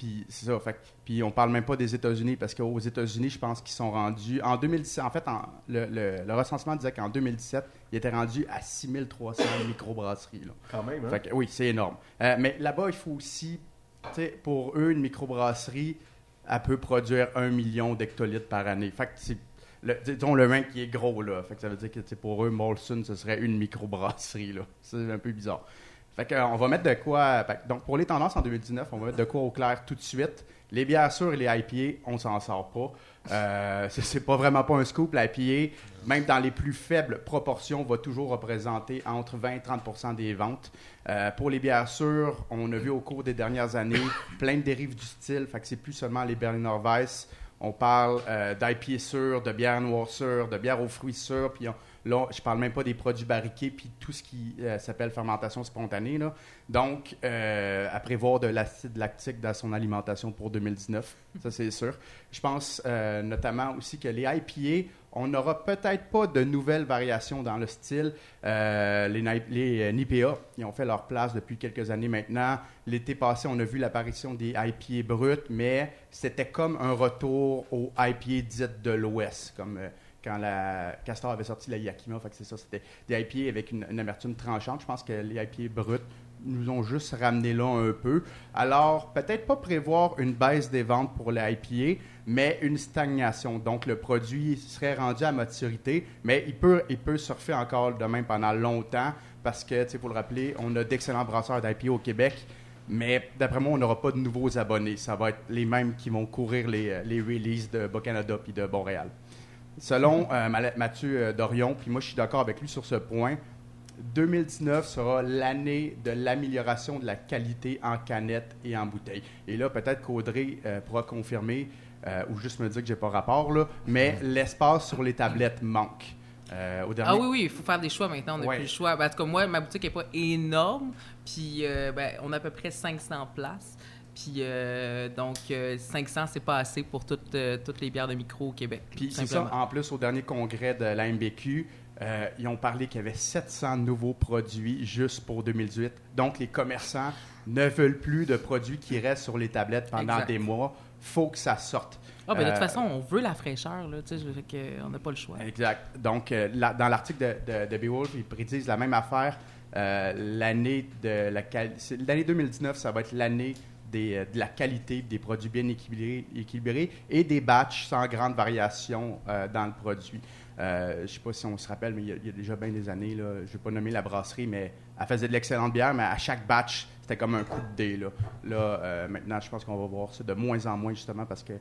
puis c'est ça. Fait, puis on parle même pas des États-Unis parce qu'aux États-Unis, je pense qu'ils sont rendus. En 2017, en fait, le, recensement disait qu'en 2017, ils étaient rendus à 6300 microbrasseries. Là. Quand même, hein? oui, c'est énorme. Euh, mais là-bas, il faut aussi. Pour eux, une microbrasserie, elle peut produire un million d'hectolitres par année. Fait que le, disons le vin qui est gros, là. Fait que ça veut dire que pour eux, Molson, ce serait une microbrasserie, là. (laughs) C'est un peu bizarre. Fait on va mettre de quoi. Donc, pour les tendances en 2019, on va mettre de quoi au clair tout de suite. Les bières sûres et les IPA, on s'en sort pas. Euh, (laughs) c'est pas vraiment pas un scoop. L'IPA, même dans les plus faibles proportions, va toujours représenter entre 20 et 30% des ventes. Euh, pour les bières sûres, on a vu au cours des dernières années plein de dérives du style. Fait que c'est plus seulement les Berliner Weiss. On parle euh, d'IPA sûres, de bières noires sûres, de bières aux fruits sûrs, puis Là, je parle même pas des produits barriqués puis tout ce qui euh, s'appelle fermentation spontanée. Donc, euh, à prévoir de l'acide lactique dans son alimentation pour 2019, ça c'est sûr. Je pense euh, notamment aussi que les IPA, on n'aura peut-être pas de nouvelles variations dans le style. les, NIPA, ils ont fait leur place depuis quelques années maintenant. L'été passé, on a vu l'apparition des IPA bruts, mais c'était comme un retour aux IPA dites de l'Ouest, comme quand la Castor avait sorti la Yakima. Fait c'est ça, c'était des IPA avec une, amertume tranchante. Je pense que les IPA bruts nous ont juste ramené là un peu. Alors, peut-être pas prévoir une baisse des ventes pour les IPA, mais une stagnation. Donc, le produit serait rendu à maturité, mais il peut, il peut surfer encore de même pendant longtemps parce que, tu sais, pour le rappeler, on a d'excellents brasseurs d'IPA au Québec. Mais d'après moi, on n'aura pas de nouveaux abonnés. Ça va être les mêmes qui vont courir les, les releases de Bas-Canada puis de Montréal. Selon euh, Mathieu euh, Dorion, puis moi je suis d'accord avec lui sur ce point, 2019 sera l'année de l'amélioration de la qualité en canette et en bouteille. Et là, peut-être qu'Audrey euh, pourra confirmer ou juste me dire que j'ai pas rapport, là, mais l'espace sur les tablettes manque. Ah oui, oui, il faut faire des choix maintenant. On n'a plus le choix. Ben, en tout cas, moi, ma boutique n'est pas énorme. Puis, ben, on a à peu près 500 places. Puis euh, donc, 500, euh, c'est pas assez pour toutes, euh, toutes les bières de micro au Québec. Puis c'est ça, en plus, au dernier congrès de la MBQ, ils ont parlé qu'il y avait 700 nouveaux produits juste pour 2018. Donc, les commerçants ne veulent plus de produits qui restent sur les tablettes pendant des mois. faut que ça sorte. Ah, ben, de toute façon, on veut la fraîcheur, là, tu sais, on n'a pas le choix. Exact. Donc, dans l'article de, de, Beowulf, ils prédisent la même affaire. l'année de la l'année 2019, ça va être l'année euh, de la qualité des produits bien équilibrés, et des batchs sans grande variation euh, dans le produit. Euh, je ne sais pas si on se rappelle, mais il y, a, déjà bien des années, là, je ne vais pas nommer la brasserie, mais elle faisait de l'excellente bière, mais à chaque batch, c'était comme un coup de dé. Là, là maintenant, je pense qu'on va voir ça de moins en moins, justement, parce que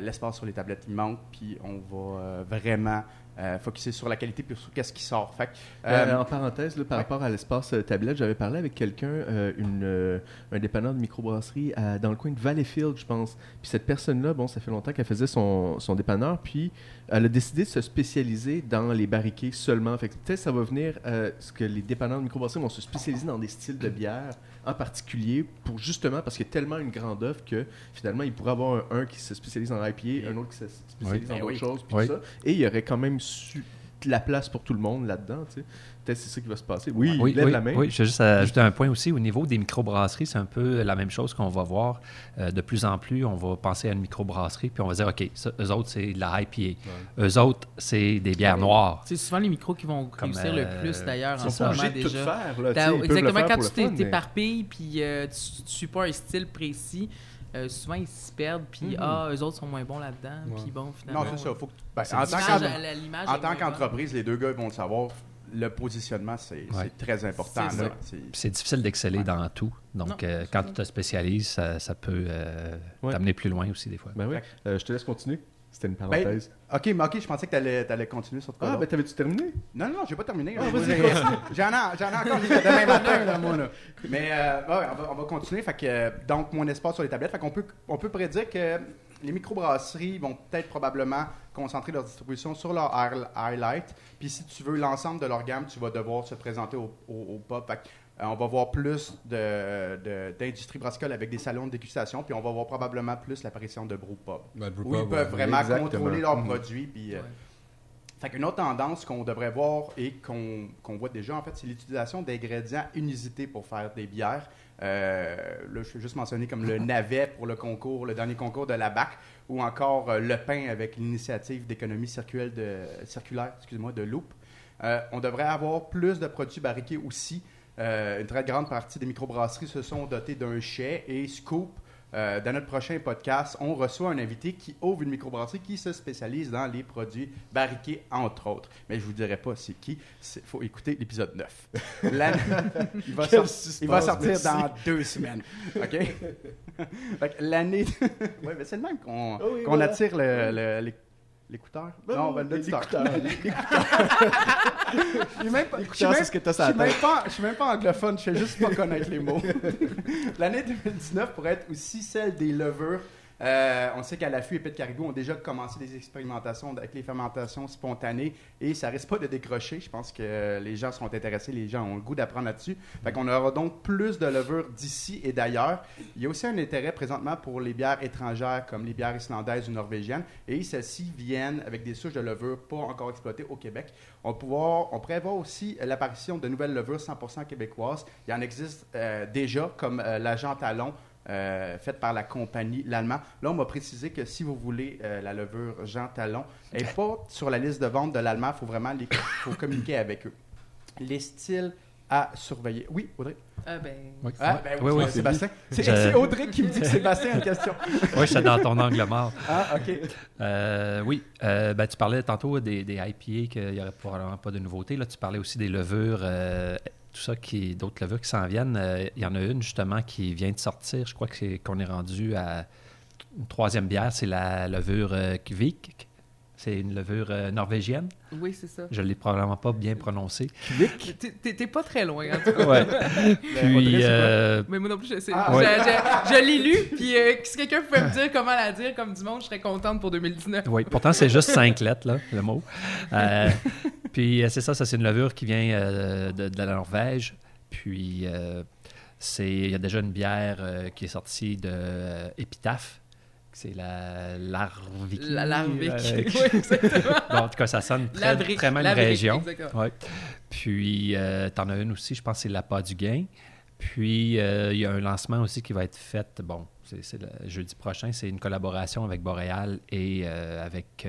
l'espace sur les tablettes, il manque, puis on va vraiment euh, focuser sur la qualité puis sur qu'est-ce qui sort. Fait Euh, euh, en parenthèse, là, par ouais. rapport à l'espace euh, tablette, j'avais parlé avec quelqu'un, euh, une, euh, un dépanneur de microbrasserie à- dans le coin de Valleyfield, je pense. Puis cette personne-là, bon, ça fait longtemps qu'elle faisait son, son dépanneur, puis elle a décidé de se spécialiser dans les barriquets seulement. Fait que peut-être ça va venir, euh, ce que les dépanneurs de microbrasserie vont se spécialiser dans des styles de bière en particulier, pour justement, parce qu'il y a tellement une grande offre que finalement, il pourrait avoir un, un qui se spécialise en IPA, un autre qui se spécialise Oui. en Ben autre oui. chose, puis Oui. tout ça. Et il y aurait quand même su de la place pour tout le monde là-dedans, tu sais. Peut-être c'est ça qui va se passer. Oui, Oui, lève oui, la main. oui, je vais juste ajouter un point aussi. Au niveau des microbrasseries, c'est un peu la même chose qu'on va voir. Euh, de plus en plus, on va penser à une microbrasserie, puis on va dire, OK, ça, eux autres, c'est de la IPA. Eux autres, c'est des bières noires. C'est souvent les micros qui vont Comme, réussir euh, le plus d'ailleurs en ce moment de tout déjà. faire. Là, exactement, faire quand tu t'es- mais- t'éparpilles puis euh, tu, tu suis pas un style précis, euh, souvent ils se perdent puis Mhm. ah, eux autres sont moins bons là-dedans Ouais. puis bon finalement. non, c'est ça. Faut que- ben, en tant qu'entreprise, les deux gars vont le savoir. Le positionnement, c'est Ouais. très important. C'est difficile d'exceller Ouais. dans tout. Donc, Non, euh, quand tu te spécialises, ça, ça peut euh, Ouais. t'amener plus loin aussi, des fois. Ben oui. Euh, je te laisse continuer. C'était une parenthèse. Ok, mais ok, je pensais que tu allais, continuer sur ah, quoi. ben t'avais-tu terminé? Non, non, non, j'ai pas terminé. Ah, J'en ai, j'en ai encore demain matin, là, moi. Là. Mais euh, ouais, on, va, on va continuer. Fait que, euh, donc, mon espace sur les tablettes. Fait qu'on peut, on peut prédire que les microbrasseries vont peut-être probablement concentrer leur distribution sur leur hi- highlight. Puis si tu veux l'ensemble de leur gamme, tu vas devoir se présenter au, au, au pub. Fait que, on va voir plus de- de- d'industrie brassicole avec des salons de dégustation. Puis on va voir probablement plus l'apparition de brew pub. Ben, brew Où ils peuvent ouais. vraiment Exactement. contrôler leurs Mhm. produits. Puis, euh, fait qu'une autre tendance qu'on devrait voir et qu'on qu'on voit déjà, en fait, c'est l'utilisation d'ingrédients inusités pour faire des bières. Euh, là, je vais juste mentionner comme le (laughs) navet pour le concours, le dernier concours de la BAC, ou encore euh, le pain avec l'initiative d'économie circulaire de, circulaire, excuse-moi, de Loop. Euh, on devrait avoir plus de produits barriqués aussi. Euh, une très grande partie des microbrasseries se sont dotées d'un chai et Scoop. euh, dans notre prochain podcast, on reçoit un invité qui ouvre une microbrasserie qui se spécialise dans les produits barriqués, entre autres. Mais je vous dirai pas c'est qui. Il faut écouter l'épisode 9. (laughs) L'année- il va, Quel sor- suspense, il va sortir merci. dans deux semaines. OK? (laughs) L'année. (laughs) oui, mais c'est le même qu'on oui, voilà. attire le- le- l'éc- l'écouteur? non, ben, (laughs) je suis L'écouteur, même- c'est ce que tête. pas- je suis même pas anglophone, je sais juste pas connaître les mots. (laughs) L'année 2019 pourrait être aussi celle des levures. Euh, on sait qu'à l'affût, Épée de Caribou ont déjà commencé des expérimentations avec les fermentations spontanées et ça risque pas de décrocher. Je pense que les gens seront intéressés, les gens ont le goût d'apprendre là-dessus. Fait qu'on aura donc plus de levures d'ici et d'ailleurs. Il y a aussi un intérêt présentement pour les bières étrangères comme les bières islandaises ou norvégiennes et celles-ci viennent avec des souches de levure pas encore exploitées au Québec. On, pouvoir, on prévoit aussi l'apparition de nouvelles levures 100% québécoises. Il y en existe euh, déjà comme euh, l'agent talon euh, faite par la compagnie l'allemand. Là, on m'a précisé que si vous voulez euh, la levure Jean Talon, elle n'est (laughs) pas sur la liste de vente de l'allemand. Il faut vraiment les, faut communiquer avec eux. Les styles à surveiller. Oui, Audrey? Ah, ben, Oui, Ah, ben oui, oui, oui. Sébastien. C'est c'est Audrey qui me dit que Sébastien a une question. (laughs) Oui, j'étais dans ton angle mort. Ah, OK. Euh, oui, euh, ben, tu parlais tantôt des, des IPA, qu'il n'y aurait probablement pas de nouveauté. Là, tu parlais aussi des levures, euh, tout ça, qui, d'autres levures qui s'en viennent. Euh, Il y en a une justement qui vient de sortir. Je crois que c'est- qu'on est rendu à une troisième bière. C'est la levure euh, Kvik. C'est une levure euh, norvégienne. oui, c'est ça. Je ne l'ai probablement pas bien prononcée. T'es- T'es pas très loin, en tout (laughs) cas. Ouais. (laughs) Puis, euh, Mais moi non plus, je sais. Ah, je, ouais. je- je l'ai lu, puis euh, si quelqu'un pouvait me dire comment la dire comme du monde, je serais contente pour 2019. Oui, pourtant, c'est juste cinq lettres, là, le mot. (laughs) Puis, euh, c'est ça, ça, c'est une levure qui vient euh, de, de la Norvège. Puis, euh, c'est, il y a déjà une bière qui est sortie de Épitaphe. C'est la Larvik. La Larvik. Euh, oui, exactement. (laughs) bon, en tout cas, ça sonne très, Lavric, très Lavric, région. Ouais. Puis, euh, t'en as une aussi, je pense que c'est la Pas du Gain. Puis, euh, il y a un lancement aussi qui va être fait, bon, c'est, jeudi prochain, c'est une collaboration avec Boréal et avec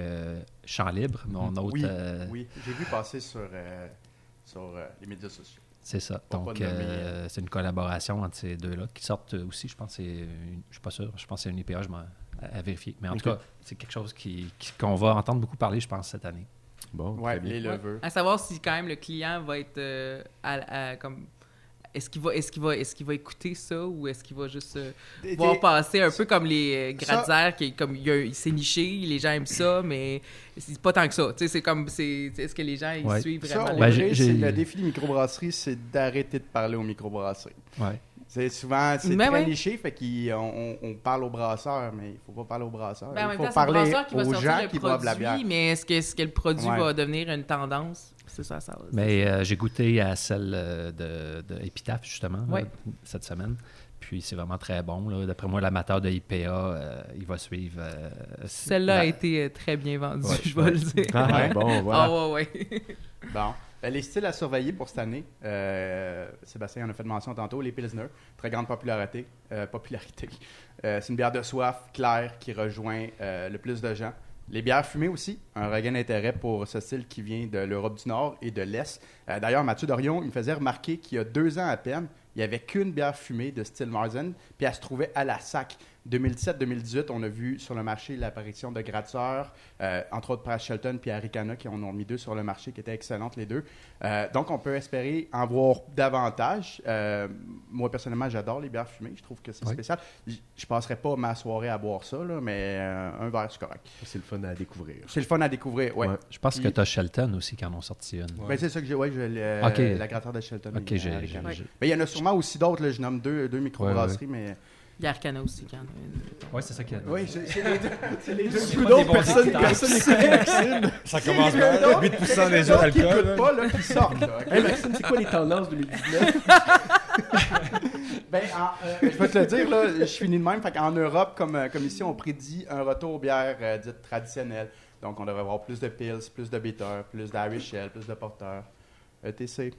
Champ Libre, mon autre... Oui, euh, oui. J'ai vu passer sur, euh, sur euh, les médias sociaux. C'est ça. Pas Donc, euh, c'est une collaboration entre ces deux-là qui sortent aussi, je pense, que c'est une- je suis pas sûr, je pense que c'est une IPA, je m'en- à, à vérifier. Mais en tout cas, c'est quelque chose qui, qui- qu'on va entendre beaucoup parler, je pense, cette année. Bon, Ouais, très bien. les levures. À savoir si quand même le client va être euh, à- à- comme est-ce qu'il va, est-ce qu'il va, est-ce qu'il va écouter ça ou est-ce qu'il va juste euh, voir passer un peu comme les euh, Ça- Gratzer qui est comme il, s'est niché, les gens aiment ça, mais c'est pas tant que ça. Tu sais, c'est comme c'est, est-ce que les gens ils Ouais. suivent Ça, vraiment Ben, j'ai- c'est le défi de microbrasserie, c'est d'arrêter de parler aux microbrasseries. Ouais. C'est souvent, c'est Mais très ouais. niché, fait qu'on on, on parle aux brasseurs, mais il faut pas parler aux brasseurs. Ben, en il faut temps, parler aux gens qui boivent la bière. mais est-ce que, est-ce que le produit Ouais. va devenir une tendance? C'est ça, ça. Mais euh, j'ai goûté à celle euh, de, de Epitaph, justement, là, cette semaine. Puis c'est vraiment très bon. D'après moi, l'amateur de IPA, euh, il va suivre. euh, Celle-là la- a été très bien vendue, Ouais, je vais ouais. le dire. Ah, Ouais. bon, voilà. Ah ouais, ouais. (laughs) Bon. Ben, les styles à surveiller pour cette année, euh, Sébastien en a fait mention tantôt, les Pilsner, très grande popularité. euh, popularité. Euh, c'est une bière de soif, claire, qui rejoint euh, le plus de gens. Les bières fumées aussi, un regain d'intérêt pour ce style qui vient de l'Europe du Nord et de l'Est. Euh, D'ailleurs, Mathieu Dorion, il me faisait remarquer qu'il y a deux ans à peine, il n'y avait qu'une bière fumée de style Marzen, puis elle se trouvait à la sac. 2017-2018, on a vu sur le marché l'apparition de Gratzer, euh, entre autres Pratt Shelton puis Aricana qui en ont mis deux sur le marché, qui étaient excellentes les deux. Euh, donc, on peut espérer en voir davantage. Euh, moi, personnellement, j'adore les bières fumées. Je trouve que c'est Oui. spécial. Je passerai pas ma soirée à boire ça, là, mais euh, un verre, c'est correct. C'est le fun à découvrir. C'est le fun à découvrir, ouais. Ouais. Je pense que tu as Shelton aussi qui en ont sorti une. Ben, c'est ça que j'ai, ouais, Ok. la Gratzer de Shelton. Ok, et j'ai. Mais il y en a sûrement aussi d'autres, là, je nomme deux, deux microbrasseries, mais... Il y a Arcana aussi qui en a une. Ouais, c'est ça qui a. Oui, c'est les deux. C'est les deux. (laughs) Beaucoup d'autres personnes, personne n'écoute Maxime. Ça commence mal. 8% des autres qui alcool. écoutent pas, là, qui sortent, là? Hey Maxime, c'est quoi les tendances 2019? (laughs) Ben, en- euh, je vais te le dire, là, je finis de même. Fait qu'en Europe, comme, euh, comme ici, on prédit un retour aux bières euh, dites traditionnelles. Donc, on devrait avoir plus de Pils, plus de Bitter, plus d'Irish Ale, plus de Porter. ETC.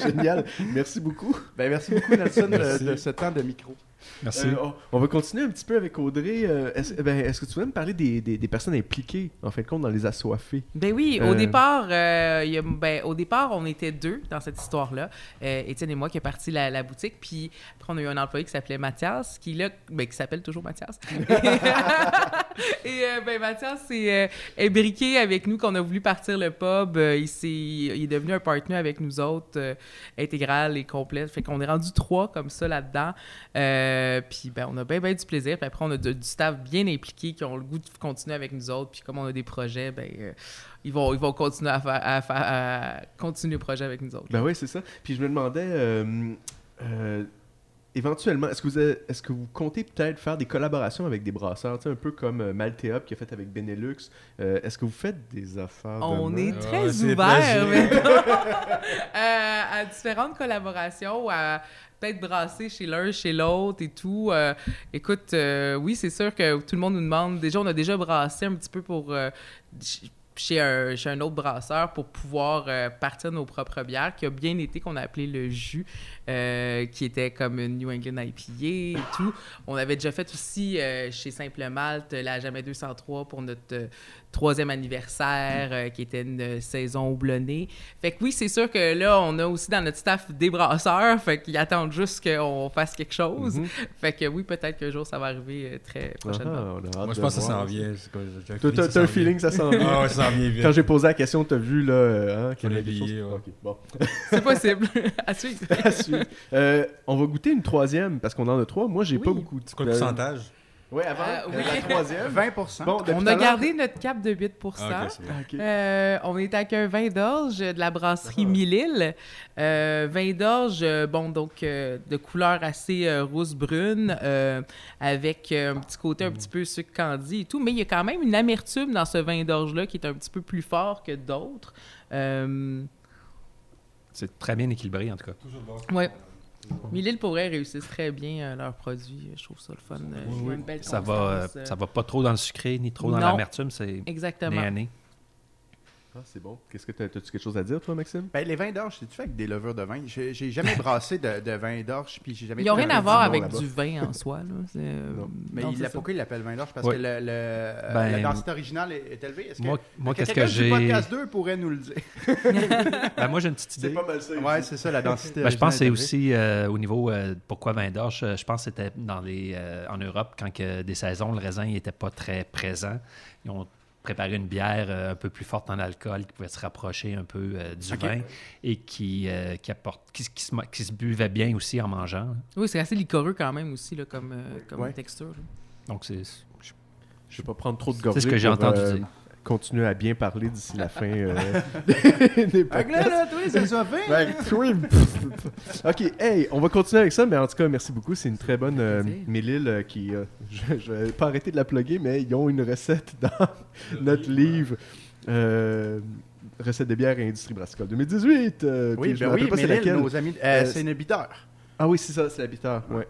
Génial. Merci beaucoup. Ben, merci beaucoup, Nelson, de, ce temps de micro. Merci. Euh, on, on va continuer un petit peu avec Audrey. Euh, Est-ce ben, est-ce que tu veux me parler des, des- des personnes impliquées, en fin de compte, dans les assoiffés? Ben oui, Euh, au départ, euh, y a- ben, au départ, on était deux dans cette histoire-là. Euh, Étienne et moi qui est parti la, la boutique, puis après on a eu un employé qui s'appelait Mathias, qui là, ben, qui s'appelle toujours Mathias. (laughs) (laughs) et euh, ben Mathias c'est euh, est briqué avec nous qu'on a voulu partir le pub. Il, s'est- il est devenu un partenaire avec nous autres, euh, intégral et complet. Fait qu'on est rendu trois comme ça là-dedans. Euh, puis ben on a bien ben du plaisir. Puis après on a du staff bien impliqué qui ont le goût de continuer avec nous autres. Puis comme on a des projets, ben euh, ils vont ils vont continuer à faire à, à continuer le projet avec nous autres. Ben oui, c'est ça. Puis je me demandais, euh, euh, éventuellement, est-ce que, vous avez- est-ce que vous comptez peut-être faire des collaborations avec des brasseurs, tu sais, un peu comme euh, Maltea qui a fait avec Benelux. Euh, est-ce que vous faites des affaires de On est très Ouais, c'est ouvert plaisir. maintenant, (laughs) euh, à différentes collaborations, à peut-être brasser chez l'un, chez l'autre et tout. Euh, écoute, euh, oui, c'est sûr que tout le monde nous demande. Déjà, on a déjà brassé un petit peu pour euh, chez un, chez un autre brasseur pour pouvoir euh, partir nos propres bières, qui a bien été, qu'on a appelé le jus, euh, qui était comme une New England IPA et tout. On avait déjà fait aussi euh, chez Simple Malte la Jamais 203 pour notre troisième anniversaire, euh, qui était une saison houblonnée. Fait que oui, c'est sûr que là, on a aussi dans notre staff des brasseurs, fait qu'ils attendent juste qu'on fasse quelque chose. Mhm. Fait que oui, peut-être qu'un jour, ça va arriver euh, très prochainement. Ah, Moi, je pense que ça s'en vient. t'as un ça s'en vient. feeling que ça s'en vient? Ah ouais, ça s'en vient vite. Quand j'ai posé la question, t'as vu là, hein, qu'il y avait ouais. Bon. (laughs) C'est possible. (laughs) à suivre. À suivre. Euh, on va goûter une troisième parce qu'on en a trois. Moi, j'ai Oui. pas beaucoup. C'est quoi le pourcentage? Oui, avant. Euh, oui. La troisième. (laughs) 20 Bon, depuis On a gardé notre cap de 8 Ah. Ah. Euh, on est avec un vin d'orge de la brasserie Mille-Îles. Euh, vin d'orge, euh, bon, donc euh, de couleur assez euh, rousse-brune, euh, avec euh, un petit côté un petit peu sucre candy et tout. Mais il y a quand même une amertume dans ce vin d'orge-là qui est un petit peu plus fort que d'autres. Euh, C'est très bien équilibré, en tout cas. ouais. Mille-Îles pourrait réussissent très bien euh, leurs produits. Je trouve ça le fun. Euh, une belle Ça va, euh, ça va pas trop dans le sucré ni trop dans l'amertume. C'est Exactement. nez. Ah, c'est bon. Qu'est-ce que t'as, t'as-tu quelque chose à dire, toi, Maxime? Ben, les vins d'orge, c'est-tu fait avec des levures de vin? J'ai j'ai jamais brassé de, de vin d'orge, puis j'ai jamais... Ils n'ont rien à voir avec là-bas. du vin en soi. Là. C'est, euh, Non. Mais non, il, c'est la, ça. pourquoi il l'appelle vin d'orge? Parce Oui. que le, le- euh, Ben, la densité originale est, est élevée. Est-ce que, Moi, moi est-ce que qu'est-ce que j'ai. podcast 2 pourrait nous le dire? (laughs) Ben, moi, j'ai une petite idée. mal ça. Ouais, c'est ça, la densité Ben, je pense que c'est aussi euh, au niveau euh, pourquoi vin d'orge. Je pense que c'était dans les euh, en Europe quand que des saisons le raisin n'était pas très présent. Ils ont préparer une bière euh, un peu plus forte en alcool, qui pouvait se rapprocher un peu euh, du Ok. vin et qui, euh, qui, apporte, qui, qui se, qui se buvait bien aussi en mangeant. Oui, c'est assez licoreux quand même aussi, là, comme, euh, comme Ouais. texture. là. Donc, c'est Je vais pas prendre trop de gorgées. c'est ce que j'ai entendu euh, dire. Continuer à bien parler d'ici la fin euh, (laughs) des podcasts. là, là, toi, c'est ça fait. Ben, (laughs) ok, hey, on va continuer avec ça, mais en tout cas, merci beaucoup. C'est une très bonne euh. Mélile euh, qui. euh, (laughs) je, je vais pas arrêter de la plugger, mais ils ont une recette dans notre livre. euh, recette de bière et industrie brassicole 2018. euh, Oui, je ben oui, pas c'est mais laquelle. nos amis, euh, Euh, c'est une biteur. Ah oui, c'est ça, c'est la bitter. Ouais.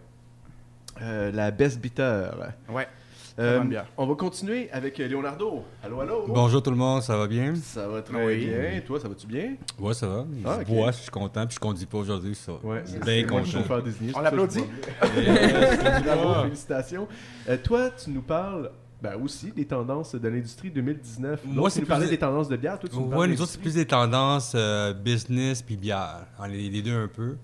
Euh, la Best Bitter. Ouais. Euh, on va continuer avec euh, Leonardo. Allô, allô? Bonjour tout le monde, ça va bien? Ça va très Oui. bien. Toi, ça va-tu bien? Ouais, ça va. Ah, je bois, je suis content, puis je conduis pas aujourd'hui, ça. Ouais, bien moi content. désigné. On l'applaudit. Bravo, (laughs) félicitations. Euh, toi, tu nous parles ben, aussi des tendances de l'industrie 2019. Moi, c'est tu nous parlais plus- des tendances de bière. Toi, tu Ouais, nous autres, c'est plus des tendances euh, business puis bière. On est les deux un peu.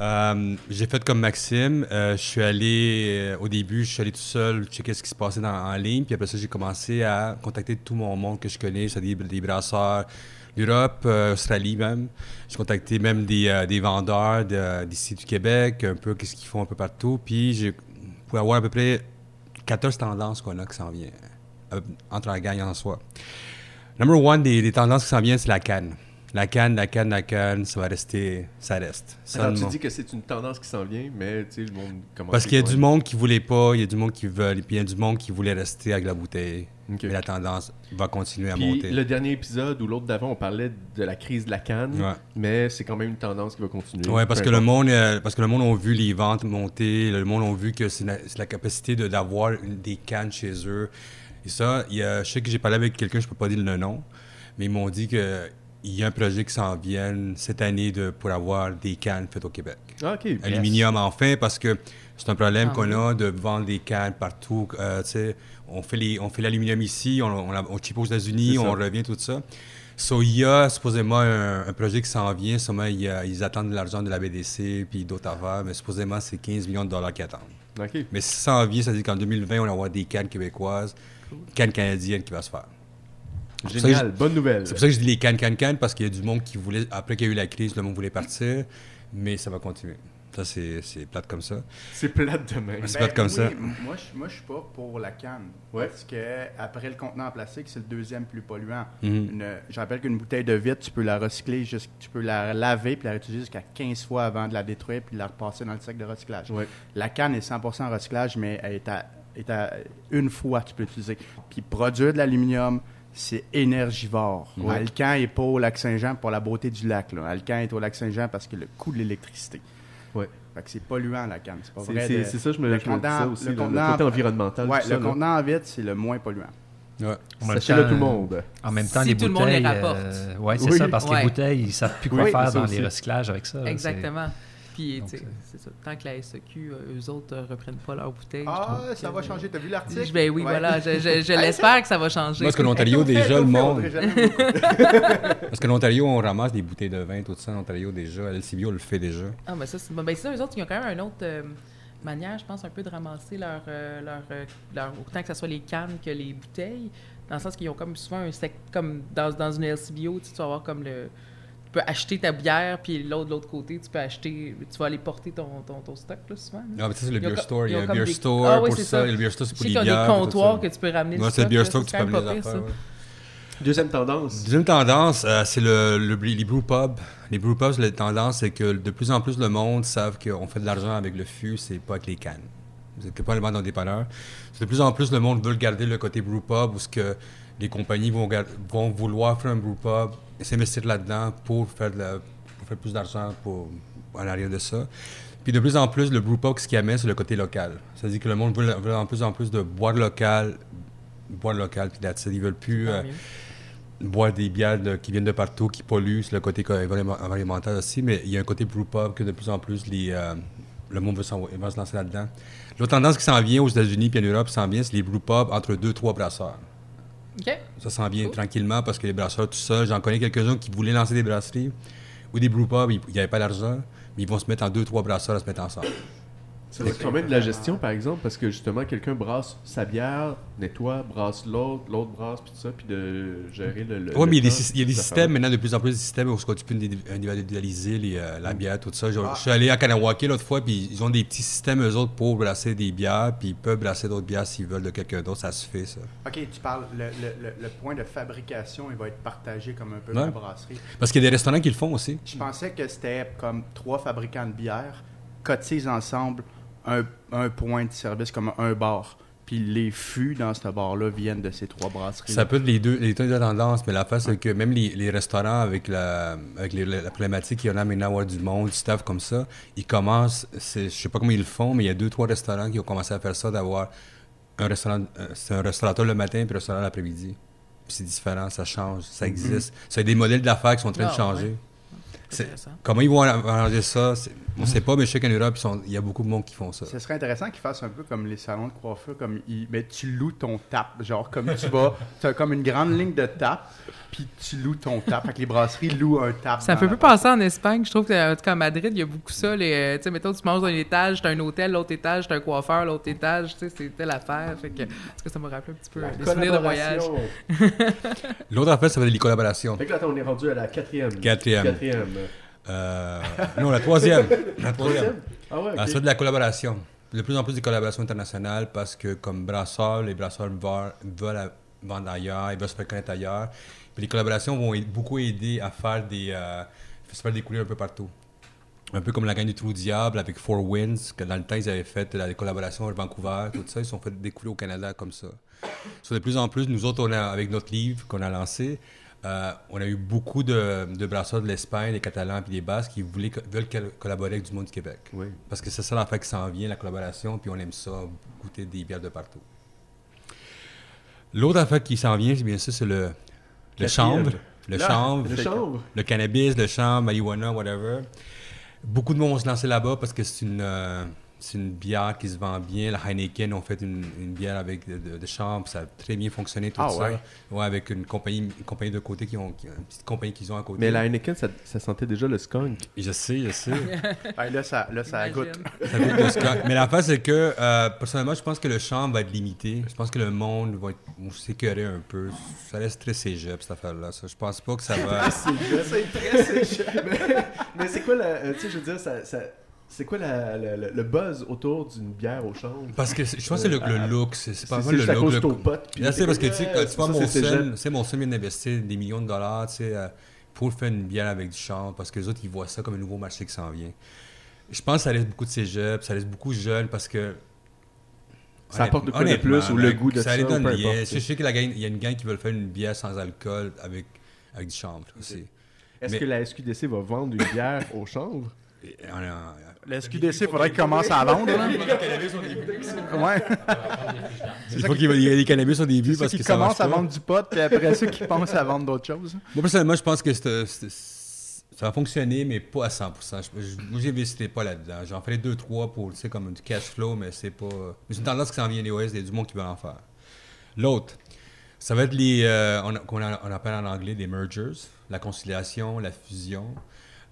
Euh, j'ai fait comme Maxime. Euh, je suis allé, euh, au début, je suis allé tout seul checker ce qui se passait en ligne. Puis après ça, j'ai commencé à contacter tout mon monde que je connais, c'est-à-dire des brasseurs d'Europe, Australie même. J'ai contacté même des, vendeurs de- d'ici du Québec, un peu qu'est-ce qu'ils font un peu partout. Puis j'ai pour avoir à peu près 14 tendances qu'on a qui s'en viennent entre la gang en soi. Number one des, des tendances qui s'en viennent, c'est la canne. La canne, la canne, la canne, ça va rester, ça reste. Alors, tu dis que c'est une tendance qui s'en vient, mais tu sais, le monde commence. Parce qu'il y a du monde qui voulait pas, il y a du monde qui veut, puis il y a du monde qui voulait rester avec la bouteille. Ok. Mais la tendance va continuer à Puis monter. le dernier épisode ou l'autre d'avant, on parlait de la crise de la canne, Ouais. mais c'est quand même une tendance qui va continuer. Parce que le monde, euh, parce que le monde a vu les ventes monter, le monde a vu que c'est la, la capacité de- d'avoir des cannes chez eux. Et ça, il y a, je sais que j'ai parlé avec quelqu'un, je peux pas dire le nom, mais ils m'ont dit que il y a un projet qui s'en vient cette année de, pour avoir des cannes faites au Québec. Ok. Aluminium enfin, parce que c'est un problème Ah qu'on oui. a de vendre des cannes partout. Euh, tu sais, on fait les, on fait l'aluminium ici, on, on, la- on chip aux États-Unis, on revient tout ça. So, il y a supposément un, un projet qui s'en vient. Sûrement, il y a- ils attendent de l'argent de la BDC puis d'autres affaires, mais supposément, c'est 15 millions de dollars qu'ils attendent. Ok. Mais si ça en vient, ça veut dire qu'en 2020, on va avoir des cannes québécoises, cannes canadiennes qui va se faire. C'est pour ça que Génial, bonne nouvelle. c'est pour ça que je dis les cannes, cannes, cannes, parce qu'il y a du monde qui voulait, après qu'il y a eu la crise, le monde voulait partir, mais ça va continuer. Ça, c'est c'est plate comme ça. C'est plate demain. C'est pas comme ça. Ben m- Moi, je, moi, je suis pas pour la canne. Ouais. Parce que après le contenant en plastique, c'est le deuxième plus polluant. Une- je rappelle qu'une bouteille de vitre, tu peux la recycler, jusqu'- tu peux la laver puis la réutiliser jusqu'à 15 fois avant de la détruire puis de la repasser dans le sac de recyclage. Ouais. La canne est 100% recyclage, mais elle est à, est à une fois tu peux l'utiliser. Puis produire de l'aluminium, c'est énergivore. Ouais. Alcan est pas au lac Saint-Jean pour la beauté du lac. Là. Alcan est au lac Saint-Jean parce que le coût de l'électricité. Ouais. Fait que c'est polluant la canne. C'est pas C'est vrai. c'est- de- c'est ça, je me le contenant- aussi, le le, le contenant- côté environnemental. Ouais, tout le ça, contenant en vitre, c'est le moins polluant. Ouais. En même Sachez-le temps, tout le monde. En même temps, Si les tout le monde bouteilles. les rapporte. euh, ouais, c'est Oui. ça, parce que Ouais. les bouteilles, ils savent plus quoi Oui, faire dans aussi. les recyclages avec ça. c'est- Exactement. Puis, tu sais, c'est- ça. Tant que la SEQ, euh, eux autres, euh, reprennent pas leurs bouteilles. je Ah, ça que- va changer. T'as vu l'article? Je- Ben oui, Ouais. voilà. Je, je- je (laughs) l'espère que ça va changer. Parce que l'Ontario, déjà, le monde. Parce (laughs) (laughs) que l'Ontario, on ramasse des bouteilles de vin, tout ça? L'Ontario, déjà. LCBO le fait déjà. Ah, ben ça, c'est bon. Ben, ça, eux autres, ils ont quand même une autre euh, manière, je pense, un peu de ramasser leur, euh, leur, leur- autant que ce soit les cannes que les bouteilles, dans le sens qu'ils ont comme souvent un sec, comme dans, dans une LCBO, tu sais, tu vas avoir comme le... Tu peux acheter ta bière, puis l'autre, de l'autre côté, tu peux acheter... Tu vas aller porter ton, ton, ton stock, là, souvent. là. Non, mais ça, c'est le beer store. Il y a le comme beer des- store Ah oui, pour ça. ça. Le beer store, c'est pour les qu'il y a bières. des tout comptoirs ça. que tu peux ramener Ouais, c'est le beer store que tu peux les affaires. Deuxième tendance. Deuxième tendance, euh, c'est le, le- les brew pubs. Les brew pubs, la tendance, c'est que de plus en plus le monde savent qu'on fait de l'argent avec le fût, c'est pas avec les cannes. C'est pas le dans des dépanneurs. C'est de plus en plus le monde veut garder le côté brew pub où ce que les compagnies vont, vont vouloir faire un brew pub s'investir là-dedans pour faire, de la- pour faire plus d'argent pour, en arrière de ça. Puis de plus en plus, le brew pub, ce qui amène, c'est le côté local. C'est-à-dire que le monde veut, veut en plus en plus de boire local, boire local, puis it. Ils veulent plus... euh, boire des bières de- qui viennent de partout, qui polluent, c'est le côté environnemental aussi, mais il y a un côté brew pub que de plus en plus les, euh, le monde veut, s'en- va se lancer là-dedans. L'autre tendance qui s'en vient aux États-Unis et en Europe, s'en vient, c'est les brew pubs entre deux, trois brasseurs. Ça s'en vient Cool. tranquillement parce que les brasseurs tout seuls, j'en connais quelques-uns qui voulaient lancer des brasseries ou des brew pubs, il n'y avait pas d'argent, mais ils vont se mettre en deux, trois brasseurs à se mettre ensemble. Ça va quand même de la gestion, par exemple, parce que justement, quelqu'un brasse sa bière, nettoie, brasse l'autre, l'autre brasse, puis tout ça, puis de gérer le. le Oui, mais il y a des, temps, sy- il y a des ça systèmes maintenant, de plus en plus de systèmes où tu peux individu- individualiser les, euh, Mm. la bière, tout ça. Je, Ah. je suis allé à Kanawake l'autre fois, puis ils ont des petits systèmes, eux autres, pour brasser des bières, puis ils peuvent brasser d'autres bières s'ils veulent de quelqu'un d'autre. Ça se fait, ça. OK, tu parles, le, le- le- le point de fabrication, il va être partagé comme un peu Ouais. la brasserie. Parce qu'il y a des restaurants qui le font aussi. Je pensais que c'était comme trois fabricants de bière cotisent ensemble un, un point de service comme un bar. Puis les fûts dans ce bar-là viennent de ces trois brasseries. Ça peut être les deux, les deux tendances, mais la face, c'est que même les, les restaurants, avec, la, avec les- la problématique qu'il y en a maintenant, du monde, du staff comme ça, ils commencent, c'est- je sais pas comment ils le font, mais il y a deux, trois restaurants qui ont commencé à faire ça, d'avoir un restaurant, c'est un restaurateur le matin puis un restaurant l'après-midi. C'est différent, ça change, ça existe. C'est des modèles d'affaires qui sont en train de Ah, changer. ouais. Comment ils vont arranger ça, on ne sait pas, mais je sais qu'en Europe, il y a beaucoup de monde qui font ça. Ce serait intéressant qu'ils fassent un peu comme les salons de coiffure, comme ils, mais tu loues ton tap, genre comme tu vas, (laughs) tu as comme une grande ligne de tap, puis tu loues ton tap. Fait que les brasseries louent un tap. Ça fait peu penser en Espagne. Je trouve que, en tout cas, à Madrid, il y a beaucoup ça. Les, euh, tu sais, mettons, tu manges dans un étage, t'as un hôtel, l'autre étage, t'as un coiffeur, l'autre étage. Tu sais, c'est telle affaire. Fait que, en tout cas, ça me rappelle un petit peu les souvenirs de voyage. L'autre affaire, ça va être les collaborations. Fait que là, on est rendu à la quatrième. Quatrième. Quatrième. Euh, non, la troisième. La troisième? Ah ouais. Ah, ça, de la collaboration. De plus en plus de collaborations internationales parce que, comme brasseurs, les brasseurs veulent, veulent à- vendre ailleurs, ils veulent se faire connaître ailleurs. Puis les collaborations vont beaucoup aider à faire des euh, festivals découlés un peu partout. Un peu comme la gang du Trou Diable avec Four Winds, que dans le temps, ils avaient fait la collaboration avec Vancouver, tout ça. Ils se sont fait découler au Canada comme ça. So, de plus en plus, nous autres, on a, avec notre livre qu'on a lancé, euh, on a eu beaucoup de, de brasseurs de l'Espagne, des Catalans et des Basques qui voulaient, veulent col- collaborer avec du monde du Québec. Oui. Parce que c'est ça l'affaire qui s'en vient, la collaboration, puis on aime ça, goûter des bières de partout. L'autre affaire qui s'en vient, bien sûr, c'est le, le Là, chanvre, Le chanvre. le cannabis, le chanvre, marijuana, whatever. Beaucoup de monde vont se lancer là-bas parce que c'est une, euh, c'est une bière qui se vend bien. La Heineken ont fait une, une bière avec de, de, de chanvre, ça a très bien fonctionné, tout Ah ça. ouais? Ouais, avec une compagnie, une compagnie de côté, qui ont, qui- une petite compagnie qu'ils ont à côté. Mais la Heineken, ça, ça sentait déjà le skunk. Je sais, je sais. (laughs) Ouais, là, ça, là, ça goûte. Ça goûte le skunk. Mais l'affaire, c'est que, euh, personnellement, je pense que le champ va être limité. Je pense que le monde va s'écœurer un peu. Ça reste très cégep, cette affaire-là. Ça, je pense pas que ça (laughs) va... c'est très (laughs) mais, mais c'est quoi la. euh, tu sais, je veux dire, ça. ça- c'est quoi la- la- la- le buzz autour d'une bière au chanvre? Parce que c'est- je pense que c'est le, le look. C'est c'est pas C'est le look. cause le de Là, c'est parce que, tu sais, ouais, quand tu vois ça, mon c'est tu sais, mon son vient d'investir des millions de dollars, tu sais, euh, pour faire une bière avec du chanvre, parce que les autres, ils voient ça comme un nouveau marché qui s'en vient. Je pense que ça reste beaucoup de cégep, ça reste beaucoup jeune, parce que... Ça apporte de quoi de plus ou le goût de ça, les ou donne. Je sais qu'il y a une gang qui veut faire une bière sans alcool avec, avec du chanvre aussi. Est-ce que la SQDC va vendre une bière au chanvre? La SQDC, il faudrait qu'il commence à vendre. Là. (laughs) Ouais. Il faut qu'il y ait des cannabis au début parce qui que ça marche commence à vendre du pot, puis après ça, qui pense à vendre d'autres choses. Moi, personnellement, je pense que ça va fonctionner, mais pas à 100%. Je, je, moi, j'investirais pas là-dedans. J'en deux, trois pour, tu sais, comme du cash flow, mais c'est pas... mais C'est une tendance qui s'en vient, les OS, il y a du monde qui veut en faire. L'autre, ça va être les... euh, on, qu'on on appelle en anglais des mergers, la conciliation, la fusion.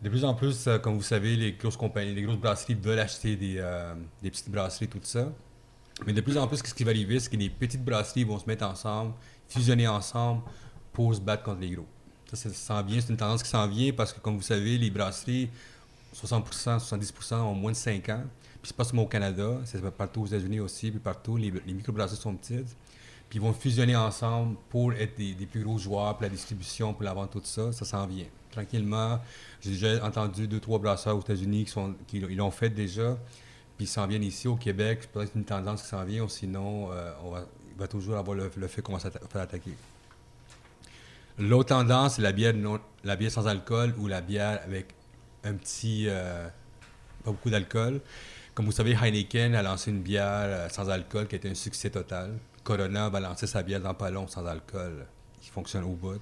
De plus en plus, euh, comme vous savez, les grosses compagnies, les grosses brasseries veulent acheter des, euh, des petites brasseries, tout ça. Mais de plus en plus, ce qui va arriver, c'est que les petites brasseries vont se mettre ensemble, fusionner ensemble pour se battre contre les gros. Ça, ça s'en vient, c'est une tendance qui s'en vient parce que, comme vous savez, les brasseries, 60%, 70% ont moins de 5 ans. Puis c'est pas seulement au Canada, c'est partout aux États-Unis aussi, puis partout, les, les microbrasseries sont petites. Puis ils vont fusionner ensemble pour être des, des plus gros joueurs pour la distribution, pour la vente, tout ça. Ça s'en vient. Tranquillement, j'ai déjà entendu deux, trois brasseurs aux États-Unis qui, ils l'ont fait déjà. Puis ils s'en viennent ici au Québec. C'est peut-être une tendance qui s'en vient, sinon, euh, on va, il va toujours avoir le, fait qu'on va se faire attaquer. L'autre tendance, c'est la bière, non- la bière sans alcool ou la bière avec un petit. euh, pas beaucoup d'alcool. Comme vous savez, Heineken a lancé une bière euh, sans alcool qui a été un succès total. Corona va lancer sa bière dans pas long sans alcool qui fonctionne au bout.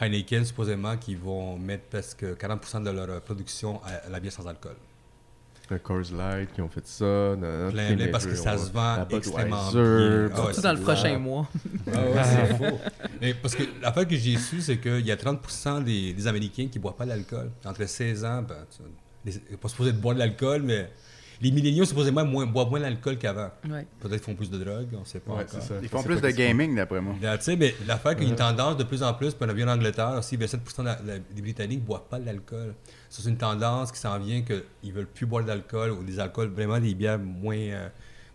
Heineken, supposément, qu'ils vont mettre presque 40% de leur euh, production à, la bière sans alcool. Un Coors Light qui ont fait ça. Plein, plein, parce que ça se vend la extrêmement bien. Ah ouais, Surtout dans le prochain mois. Ah ouais, c'est faux. Mais parce que l'affaire que j'ai su, c'est qu'il y a 30% des, des Américains qui ne boivent pas d'alcool. Entre 16 ans, ben, pas supposés de boire de l'alcool, mais Les milléniaux, supposément, moins, boivent moins d'alcool qu'avant. Ouais. Peut-être qu'ils font plus de drogue, on sait pas Ouais, encore. c'est ça. Ils font plus de gaming, d'après moi. Là, tu sais, mais l'affaire qu'il y a une tendance de plus en plus, puis on a vu en Angleterre aussi, 27% de la- la- des Britanniques ne boivent pas de l'alcool. Ça, c'est une tendance qui s'en vient qu'ils veulent plus boire d'alcool ou des alcools, vraiment des bières moins, euh,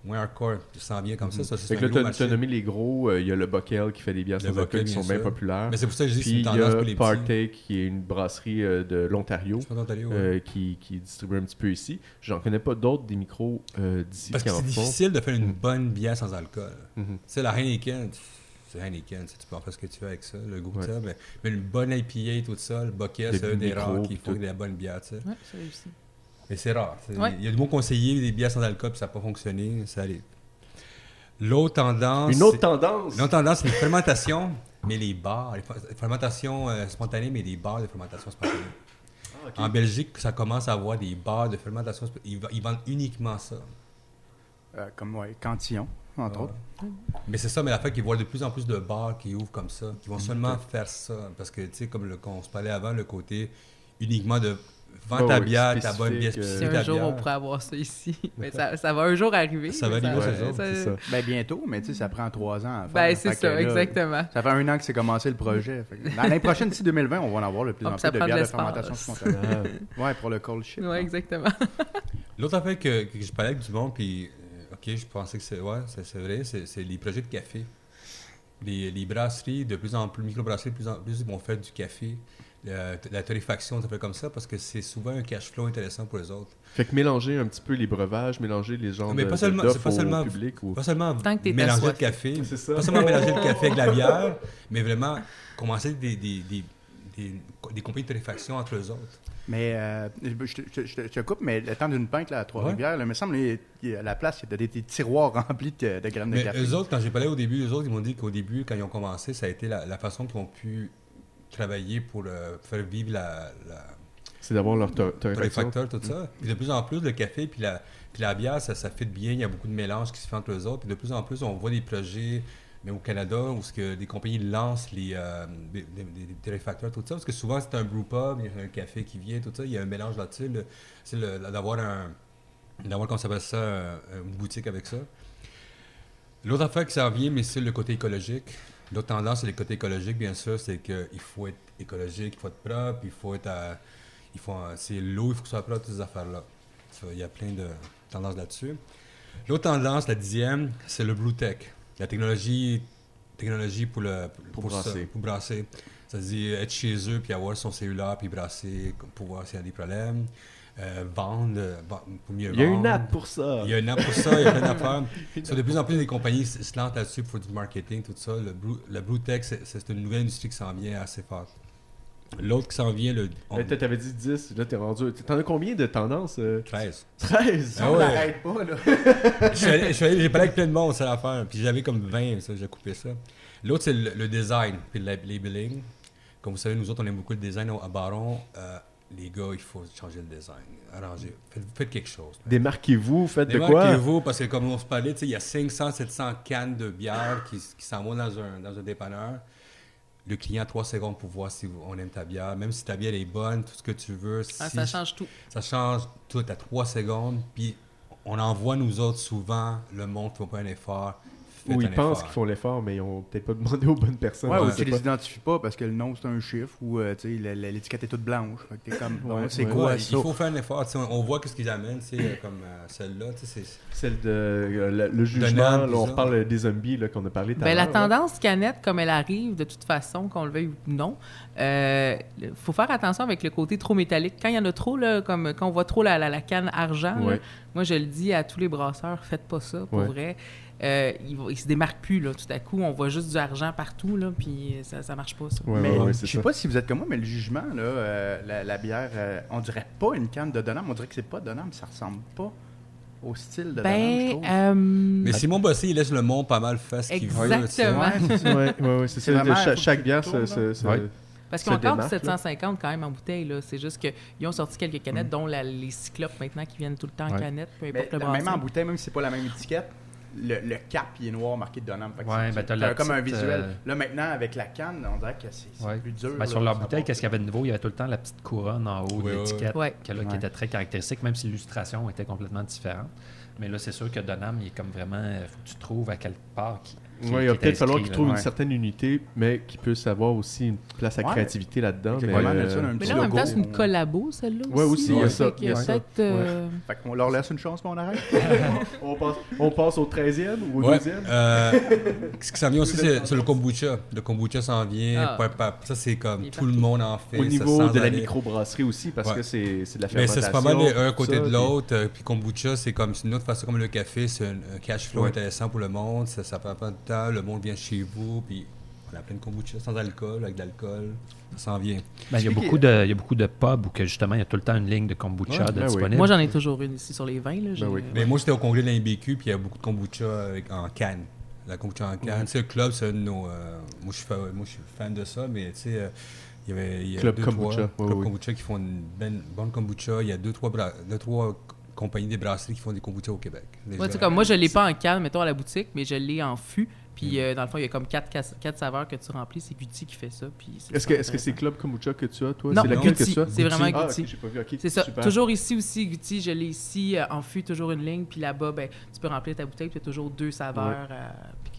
moins hardcore. Ça s'en vient comme ça. ça c'est Fait que là, marché. t'as nommé les gros. euh, Il y a le Bockel qui fait des bières sans alcool qui sont bien populaires. Mais c'est pour ça que je dis que c'est Puis une il y tendance a pour les petits. Partake, qui est une brasserie euh, de l'Ontario, ouais. euh, qui, qui distribue un petit peu ici. J'en connais pas d'autres des micros euh, d'ici Parce qui que c'est difficile de faire une bonne bière sans alcool. Mhm. Tu sais, la Heineken, c'est Heineken, tu tu peux en faire ce que tu veux avec ça, le goût Ouais. que ça, mais, mais une bonne IPA, tout ça, le Bockel, Des c'est un des rares qui font de la bonne bière, tu sais. Ouais, ça réussit. Mais c'est rare. Ouais. Il y a du bon conseiller, des bières sans alcool, puis ça n'a pas fonctionné, ça arrive. L'autre tendance. Une autre c'est- tendance. L'autre tendance, c'est les fermentations, mais les bars. Les fer- fermentations euh, spontanées, mais des bars de fermentation spontanée. Ah, En Belgique, ça commence à avoir des bars de fermentation spontanée. Ils, vendent uniquement ça. Euh, comme, ouais, Cantillon, entre Ah. autres. Mais c'est ça, mais la fait qu'ils voient de plus en plus de bars qui ouvrent comme ça, qui vont Mm-hmm. seulement faire ça. Parce que, tu sais, comme le, on se parlait avant, le côté uniquement de Ouais, ta ouais, bière, ta bonne bière spécifique, euh, un jour on pourrait avoir ça ici. (laughs) Mais ça, ça va un jour arriver. Ça va arriver, Ouais, c'est ça. Ben, bientôt, mais tu sais, ça prend trois ans à faire. Ben, c'est ça, là, exactement. Ça fait un an que c'est commencé le projet. L'année prochaine, d'ici 2020, on va en avoir le plus en plus de bières de fermentation spontanée. Ah. Ouais, pour le cold shit. Oui, exactement. (laughs) L'autre affaire que, que je parlais avec du monde, puis euh, ok, je pensais que c'est ouais, c'est vrai, c'est les projets de café. Les, les brasseries, de plus en plus, microbrasseries, de plus en plus, ils vont faire du café. Euh, la torréfaction, ça fait comme ça parce que c'est souvent un cash flow intéressant pour les autres. Fait que mélanger un petit peu les breuvages, mélanger les genres Mais de, pas de- seulement- pas au seulement- public. Ou... Pas seulement Tant que t'es mélanger le café, pas seulement mélanger le café avec la (laughs) bière, mais vraiment commencer des, des, des, des, des compagnies de torréfaction entre eux autres. Mais euh, je, te- je te- je te- je te coupe, mais le temps d'une pinte là, à Trois-Rivières, il me semble qu'il y a- à la place, il y a des, des tiroirs (laughs) remplis de, de graines de Mais café. eux autres, quand j'ai parlé au début, eux autres, ils m'ont dit qu'au début, quand ils ont commencé, ça a été la, la façon qu'ils ont pu travailler pour euh, faire vivre la, la C'est d'avoir leur tor- torréfaction. tout ça. Puis de plus en plus, le café puis la, puis la bière, ça, ça fit bien. Il y a beaucoup de mélanges qui se font entre eux autres. Puis de plus en plus, on voit des projets, mais au Canada, où ce que des compagnies lancent les, euh, des, torréfacteurs, tout ça. Parce que souvent, c'est un brew pub, il y a un café qui vient, tout ça. Il y a un mélange là-dessus. C'est d'avoir un. D'avoir, comment ça s'appelle ça, une boutique avec ça. L'autre affaire qui s'en vient, mais c'est le côté écologique. L'autre tendance, c'est le côté écologique, bien sûr, c'est qu'il faut être écologique, il faut être propre, il faut être à- il faut, c'est l'eau, il faut que ce soit propre, toutes ces affaires-là. Ça, Il y a plein de tendances là-dessus. L'autre tendance, la dixième, c'est le Blue Tech. La technologie, technologie pour, le, Pour ça, brasser. pour brasser. Ça veut dire être chez eux, puis avoir son cellulaire, puis brasser pour voir s'il y a des problèmes. Euh, vendre, euh, bon, pour mieux Il y a vendre. une app pour ça. Il y a une app pour ça, il y a plein d'affaires. (laughs) So, de plus en plus, les compagnies se lancent là-dessus pour du marketing, tout ça. Le Blue, le Blue Tech, c'est- une nouvelle industrie qui s'en vient assez forte. L'autre qui s'en vient, le on- Euh, T'avais dit 10, là t'es rendu. T'en as combien de tendances euh? 13. 13 Ah on ouais. n'arrête pas, là. J'ai parlé avec plein de monde, c'est l'affaire. Puis j'avais comme 20, ça, j'ai coupé ça. L'autre, c'est le, le design, puis le lab- labeling. Comme vous savez, nous autres, on aime beaucoup le design à Baron. Euh, les gars, il faut changer le design. Arranger. Faites, faites quelque chose. Démarquez-vous, faites de quoi? Démarquez-vous, parce que comme on se parlait, il y a 500, 700 cannes de bière qui, qui s'en vont dans un, dans un dépanneur. Le client a 3 secondes pour voir si on aime ta bière. Même si ta bière est bonne, tout ce que tu veux. Ah, si- ça change tout. ça change tout à 3 secondes. Puis on envoie, nous autres, souvent, le monde qui ne fait pas un effort. Ou ils pensent qu'ils font l'effort, mais ils ont peut-être pas (laughs) demandé aux bonnes personnes. Ouais, ou tu pas. les identifies pas parce que le nom c'est un chiffre ou euh, l'étiquette est toute blanche. Fait que t'es comme, bon, Ouais, c'est ouais. quoi Ouais, ça? il faut faire un effort. On, on voit ce qu'ils amènent, comme euh, celle-là. tu sais, c'est- Celle de euh, le, le jugement, là, on ça. reparle des zombies là, qu'on a parlé tout à Ben, la tendance canette, comme elle arrive, de toute façon, qu'on le veuille ou non, il faut faire attention avec le côté trop métallique. Quand il y en a trop, là, comme quand on voit trop la, la- la canne argent, là, moi je le dis à tous les brasseurs, faites pas ça, pour Ouais. vrai. Euh, ils, ils se démarquent plus, là, tout à coup. On voit juste du argent partout, là, puis ça, ça marche pas, ça. Ouais, mais ouais, ouais, je c'est sais ça. pas si vous êtes comme moi, mais le jugement, là, euh, la, la bière, euh, on dirait pas une canne de Donham, on dirait que c'est pas Donham, ça ressemble pas au style de Donham, je Ben, trouve. euh, Mais Simon Bossé, il laisse le monde pas mal faire ce qu'il veut. Exactement. Ouais, c'est- c'est C'est ça. vraiment, chaque que bière, Ouais. Parce se qu'ils ont encore du démarque, là. 750 quand même en bouteille, là. C'est juste qu'ils ont sorti quelques canettes, dont la- les cyclopes maintenant qui viennent tout le temps en Ouais. canette, peu mais importe le même en bouteille, même si c'est pas la même étiquette, le, le cap, il est noir marqué Donham. Fait que Ouais, ben, t'as comme un visuel. euh, Là, maintenant, avec la canne, on dirait que c'est c'est Ouais. plus dur. Ben, là, sur de leur bouteille, qu'est-ce qu'il y avait de nouveau? Il y avait tout le temps la petite couronne en haut Ouais, de l'étiquette ouais. que là, qui était très caractéristique, même si l'illustration était complètement différente. Mais là, c'est sûr que Donham, il est comme vraiment. Il faut que tu trouves à quelque part qui. Qui- Ouais, il qui va peut-être falloir qu'ils trouvent une certaine unité, mais qu'ils puissent avoir aussi une place à Ouais. créativité là-dedans. Mais, euh, Mais là, en même temps, c'est une collabo, celle-là Ouais, aussi, il y a Fait ça, y a ça. euh, Fait qu'on leur laisse une chance, mais on arrête. (laughs) on, passe, on passe au 13e ou au Ouais. 12e Euh, ce qui s'en vient aussi, c'est le kombucha. Le kombucha s'en vient. Ah. ça, c'est comme tout le monde en fait. Au niveau de la microbrasserie aussi, parce que c'est c'est de la Mais fermentation. c'est c'est pas mal un côté de l'autre. Puis kombucha, c'est comme une autre façon, comme le café, c'est un, cash flow intéressant pour le monde. Ça, ça Le monde vient chez vous. Puis on a plein de kombucha sans alcool, avec de l'alcool. Ça s'en vient. Ben, il, y a beaucoup de, il y a beaucoup de pubs où que, justement, il y a tout le temps une ligne de kombucha Ouais, de ben oui. disponible. Moi, j'en ai toujours une ici sur les vins. Là. J'ai- oui. Mais moi, j'étais au congrès de l'IMBQ, puis il y a beaucoup de kombucha avec, en canne. La kombucha en canne. Tu sais, le club, c'est un de nos. euh, moi, je suis fan de ça, mais tu sais, euh, il y avait. Il y a Club deux, kombucha, Trois, Club kombucha qui font une ben- bonne kombucha. Il y a deux, trois, bra- deux, trois compagnies des brasseries qui font des kombucha au Québec. Ouais, comme moi, je l'ai pas en canne, mettons, à la boutique, mais je l'ai en fût. Puis, euh, dans le fond, il y a comme quatre, saveurs que tu remplis. C'est Gucci qui fait ça. Puis c'est Est-ce que super est-ce que c'est. Club Kombucha que tu as, toi? Non, C'est laquelle que tu as C'est vraiment Ah, pas vu. ok, C'est ça. super. Toujours ici aussi, Gucci, je l'ai ici euh, en fût, toujours une ligne. Puis là-bas, ben, tu peux remplir ta bouteille. Puis tu as toujours deux saveurs. euh,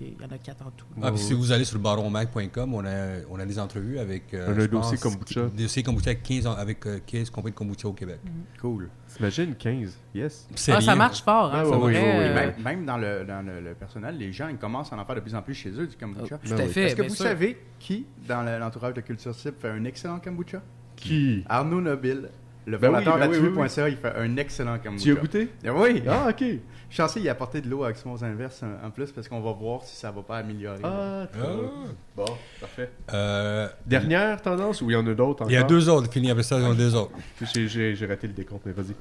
qu'il y en a quatre en tout. Ah, puis si vous allez sur le baronmac.com, on a, on a des entrevues avec. euh, On a un dossier pense, kombucha. Des dossiers kombucha avec 15, en- avec, euh, 15 compagnies de kombucha au Québec. Cool. T'imagines 15 Yes. Ah, ça marche fort. Hein, Ah, vrai, oui, oui, euh, même, même dans, le, dans le, le personnel, les gens ils commencent à en faire de plus en plus chez eux du kombucha. Tout Ben à fait. Est-ce que vous sûr. savez qui, dans le- l'entourage de Culture Cible, fait un excellent kombucha? Qui? Arnaud Nobile, le Ben oui, fondateur ben oui, oui, d'Atelier.ca, il fait un excellent kombucha. Tu as goûté? Oui! Ah, ok. Je suis censé y apporter de l'eau avec son inverse en en plus parce qu'on va voir si ça va pas améliorer. Ah, très Ah. Bon, parfait. Euh, Dernière tendance ou il y en a d'autres encore il y a deux autres, fini après ça, il y en a deux autres. J'ai- raté le décompte, mais vas-y.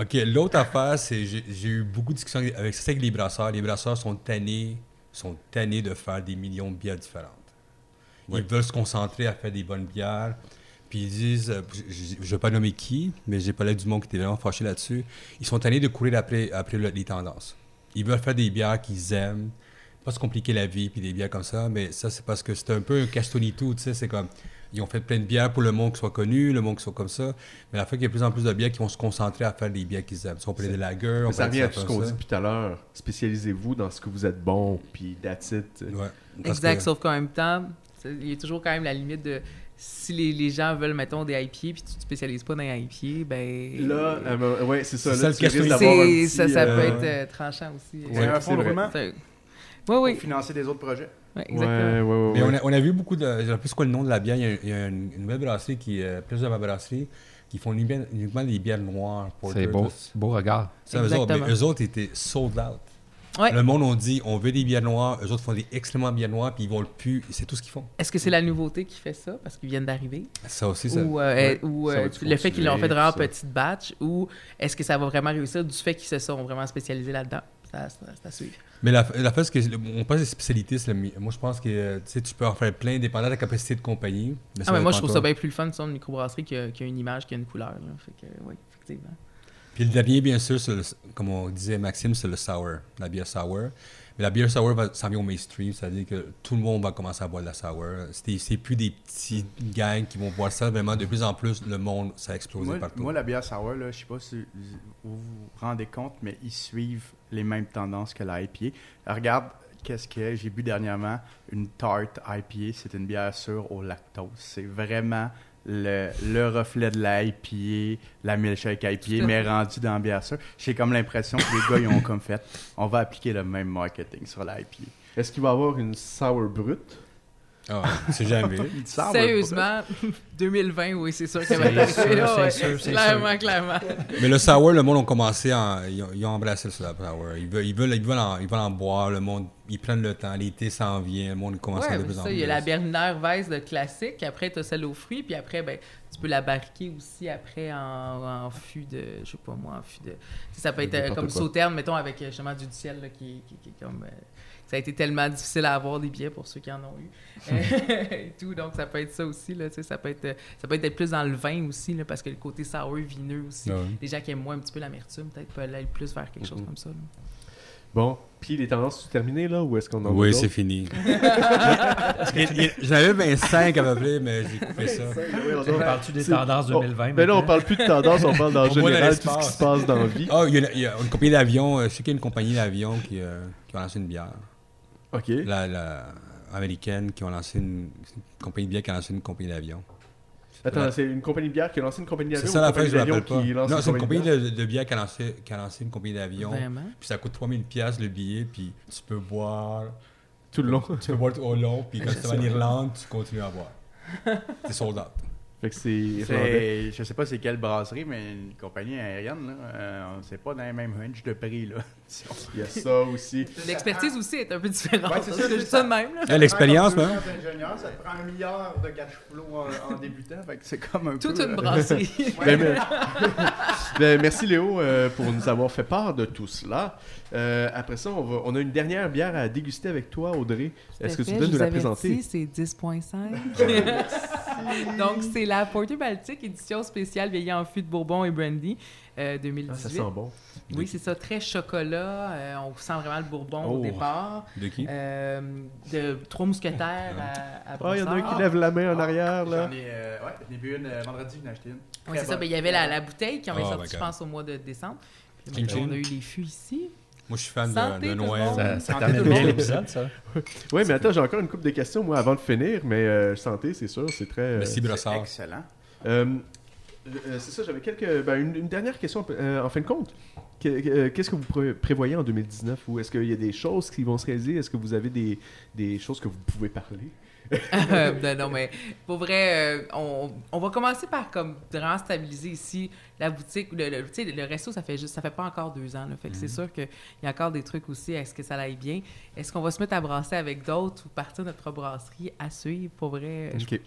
OK, l'autre affaire, c'est j'ai j'ai eu beaucoup de discussions avec, avec, c'est avec les brasseurs. Les brasseurs sont tannés, sont tannés de faire des millions de bières différentes. Ils veulent se concentrer à faire des bonnes bières. Puis ils disent, euh, je ne vais pas nommer qui, mais j'ai parlé du monde qui était vraiment fâché là-dessus. Ils sont tannés de courir après, après le- les tendances. Ils veulent faire des bières qu'ils aiment, pas se compliquer la vie, puis des bières comme ça, mais ça, c'est parce que c'est un peu un casse-tout, tu sais, c'est comme, ils ont fait plein de bières pour le monde qui soit connu, le monde qui soit comme ça, mais la fois qu'il y a de plus en plus de bières qui vont se concentrer à faire des bières qu'ils aiment. Si on parlait de lager, on Mais ça revient à tout ce qu'on dit depuis tout à l'heure. Spécialisez-vous dans ce que vous êtes bon, puis that's it. Ouais. Exact, que- sauf qu'en même temps, il y a toujours quand même la limite de si les, les gens veulent, mettons, des IPA, puis tu te spécialises pas dans les IPA, ben. Là, euh, ouais, c'est ça. C'est là, ça, tu risques d'avoir un petit, ça, ça euh, peut être euh, tranchant aussi. C'est Ouais, un fonds de roulement Oui, pour financer des autres projets? Ouais, Ouais, exactement. ouais, ouais. Mais on a, on a vu beaucoup de. Je ne sais plus c'est quoi le nom de la bière. Il y a, il y a une, une nouvelle brasserie, qui, euh, plusieurs brasseries, qui font uniquement, uniquement des bières noires. C'est beau, beau regard. Ça, eux autres, eux autres étaient sold out. Ouais. Le monde ont dit on veut des bières noires, eux autres font des excellents bières noires, puis ils vont le plus. C'est tout ce qu'ils font. Est-ce que c'est la nouveauté qui fait ça, parce qu'ils viennent d'arriver? Ça aussi, ça. Ou, euh, ouais, ou ça euh, le fait qu'ils l'ont fait vraiment petite batch, ou est-ce que ça va vraiment réussir du fait qu'ils se sont vraiment spécialisés là-dedans? Ça, ça- c'est à suivre. Mais la, la fait, c'est que on pense des spécialités, c'est le moi je pense que euh, tu sais, tu peux en faire plein, dépendant de la capacité de compagnie. Ah, mais moi, je trouve toi. ça bien plus le fun, de une microbrasserie qui a, qui a une image, qui a une couleur. Là. Fait que, oui, effectivement. Puis le dernier, bien sûr, c'est le- comme on disait Maxime, c'est le sour, la bière sour. Mais la bière sour va s'en vient au mainstream, c'est-à-dire que tout le monde va commencer à boire de la sour. C'est plus des petits gangs qui vont boire ça, vraiment de plus en plus, le monde, ça a explosé Moi, partout. moi, la bière sour, je sais pas si vous vous rendez compte, mais ils suivent les mêmes tendances que la IPA. Regarde, qu'est-ce que j'ai bu dernièrement? Une tarte IPA, c'est une bière sûre au lactose. C'est vraiment le, le reflet de la IPA, la milkshake IPA, mais rendu dans bière sûre. J'ai comme l'impression que les gars, ils ont comme fait, on va appliquer le même marketing sur la IPA. Est-ce qu'il va y avoir une sour brute? Ah, c'est jamais. (laughs) Sérieusement, 2020, (laughs) oui, c'est sûr qu'elle va C'est arriver sûr, là. c'est ouais. sûr, Clairement, clairement. Mais le sour, le monde a commencé à. Ils ont, ils ont embrassé le sour. Ils veulent, ils, veulent, ils, veulent en, ils veulent en boire, le monde, ils prennent le temps, l'été s'en vient, le monde commence à Ouais, de plus en ça, plus. il y a la Berliner Weiss de classique, après tu as celle aux fruits, puis après, ben, tu peux la barriquer aussi après en, en fût de, je sais pas moi, en fût de... Ça peut être euh, comme sauterne, mettons, avec euh, justement du ciel, là, qui, qui, qui est comme... euh, ça a été tellement difficile à avoir des billets pour ceux qui en ont eu. (laughs) et tout, donc ça peut être ça aussi, là, tu sais, ça peut être, euh, ça peut être plus dans le vin aussi, là, parce que le côté sour, vineux aussi, Ouais. les gens qui aiment moins un petit peu l'amertume, peut-être peuvent aller plus vers quelque chose comme ça. là. Bon, puis les tendances sont terminées là ou est-ce qu'on en a Oui, c'est fini. Il- il- J'en avais 25 à peu près, mais j'ai coupé ça. Oui, on parle-tu des tendances Oh, 2020? Mais là, on maintenant? parle plus de tendance, on parle dans général de tout ce qui se passe dans la vie. Oh, il y, a, il y a une compagnie d'avion, euh, je sais qu'il y a une compagnie d'avion qui, euh, qui a lancé une bière. OK. La, la américaine qui a lancé une, une compagnie de bière qui a lancé une compagnie d'avion. Attends, c'est une compagnie de bière qui a lancé une compagnie d'avion C'est ça la une fin, je compagnie me pas. Non, c'est une compagnie de, de bière qui a, lancé, qui a lancé une compagnie d'avion. Vraiment? Puis ça coûte 3000 pièces le billet, puis tu peux boire, Tout le long. tu peux boire tout au long, puis quand tu vas en Irlande, tu continues à boire. (laughs) T'es sold out. Fait que c'est. C'est- Je sais pas c'est quelle brasserie, mais une compagnie aérienne, là, euh, c'est pas dans les mêmes range de prix. Là. Il y a ça aussi. L'expertise aussi est un peu différente. Ouais, c'est ça, de même. là. L'expérience, même. hein? Ça te prend un milliard de cash flow en, en (laughs) débutant, fait que c'est comme un Toute peu... une euh, brasserie. (laughs) Ben, mais- (laughs) Ben, merci Léo euh, pour nous avoir fait part de tout cela. Euh, après ça, on, va- on a une dernière bière à déguster avec toi, Audrey. Est-ce que tu peux nous la présenter? c'est 10.5. Donc, c'est la Porter Baltique édition spéciale vieillie en fût de Bourbon et Brandy euh, 2018. Ah, ça sent bon. Oui, c'est ça, très chocolat. euh, on sent vraiment le Bourbon Oh. au départ. De qui? Euh, de trois mousquetaires à, à Ah, il y en a un qui lève la main en arrière, là. J'en ai, euh, ouais, j'en ai bu une euh, vendredi, j'en ai acheté une. Oui, c'est ça. bonne. Ben, il y avait la, la bouteille qui avait Oh, sorti, je pense, au mois de décembre. Puis, on a eu les fûts ici. Moi, je suis fan Santé, de, Noël. Ça, ça Santé termine bien l'épisode, ça. (laughs) Oui, mais attends, j'ai encore une couple de questions, moi, avant de finir. Mais euh, santé, c'est sûr, c'est très... euh, Merci, C'est Brossard. excellent. Euh, euh, c'est ça, j'avais quelques. ben, une, une dernière question euh, en fin de compte. Que- que- euh, Qu'est-ce que vous pré- prévoyez en 2019 ou est-ce qu'il y a des choses qui vont se réaliser? Est-ce que vous avez des, des choses que vous pouvez parler? (laughs) Euh, non, non, mais pour vrai, euh, on, on va commencer par comme vraiment stabiliser ici la boutique. Le, le, le resto, ça fait juste, ça fait pas encore deux ans. Là, fait que c'est sûr qu'il y a encore des trucs aussi. Est-ce que ça aille bien? Est-ce qu'on va se mettre à brasser avec d'autres ou partir de notre brasserie à suivre? Pour vrai, je- Ok.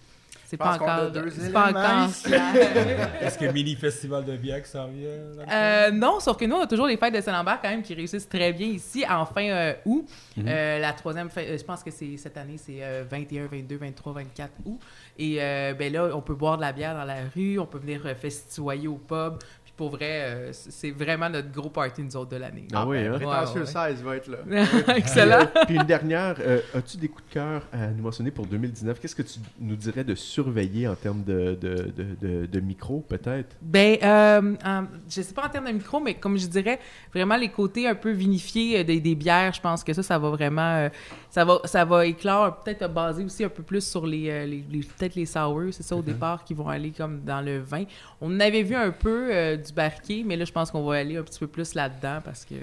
C'est pas encore, c'est pas encore. (laughs) Est-ce que mini festival de bière qui s'en vient? là? Euh, non, sauf que nous, on a toujours les fêtes de Saint-Lambert quand même qui réussissent très bien ici en fin euh, août. Euh, la troisième fête, euh, je pense que c'est cette année, c'est euh, 21, 22, 23, 24 août. Et euh, ben là, on peut boire de la bière dans la rue, on peut venir euh, festoyer au pub. Puis pour vrai, euh, c'est vraiment notre gros party, nous autres, de l'année. Ah oui, hein? Prétentieux Ouais, ouais. 16 va être là. (laughs) Excellent. Puis une dernière, euh, as-tu des coups de cœur à nous mentionner pour 2019 Qu'est-ce que tu nous dirais de surveiller en termes de, de, de, de- de micro, peut-être? Ben, euh, euh, je sais pas en termes de micro, mais comme je dirais, vraiment les côtés un peu vinifiés euh, des, des bières, je pense que ça, ça va vraiment, euh, ça va, ça va éclore, peut-être basé aussi un peu plus sur les, euh, les, les- peut-être les sours, c'est ça au départ, qui vont aller comme dans le vin. On avait vu un peu euh, du barquet, mais là, je pense qu'on va aller un petit peu plus là-dedans parce que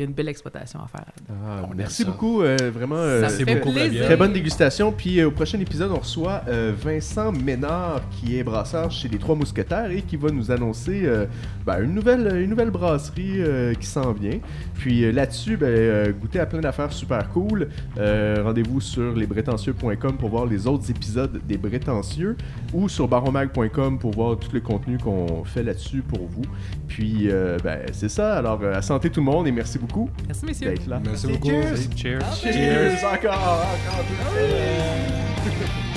il y a une belle exploitation à faire. Ah, Merci beaucoup, euh, vraiment. euh, Ça me c'est fait beaucoup plaisir. Très bonne dégustation. Puis euh, au prochain épisode, on reçoit euh, Vincent Ménard, qui est brasseur chez les Trois Mousquetaires et qui va nous annoncer euh, ben, une, nouvelle, une nouvelle brasserie euh, qui s'en vient. Puis euh, là-dessus, ben, euh, goûtez à plein d'affaires super cool. Euh, Rendez-vous sur lesbrétentieux.com pour voir les autres épisodes des Brétentieux ou sur baromag.com pour voir tout le contenu qu'on fait là-dessus pour vous. Puis euh, ben, c'est ça. Alors, euh, à santé tout le monde et merci beaucoup Merci, messieurs. d'être là. Merci beaucoup. Cheers! Cheers. Cheers! Encore! Encore! (laughs)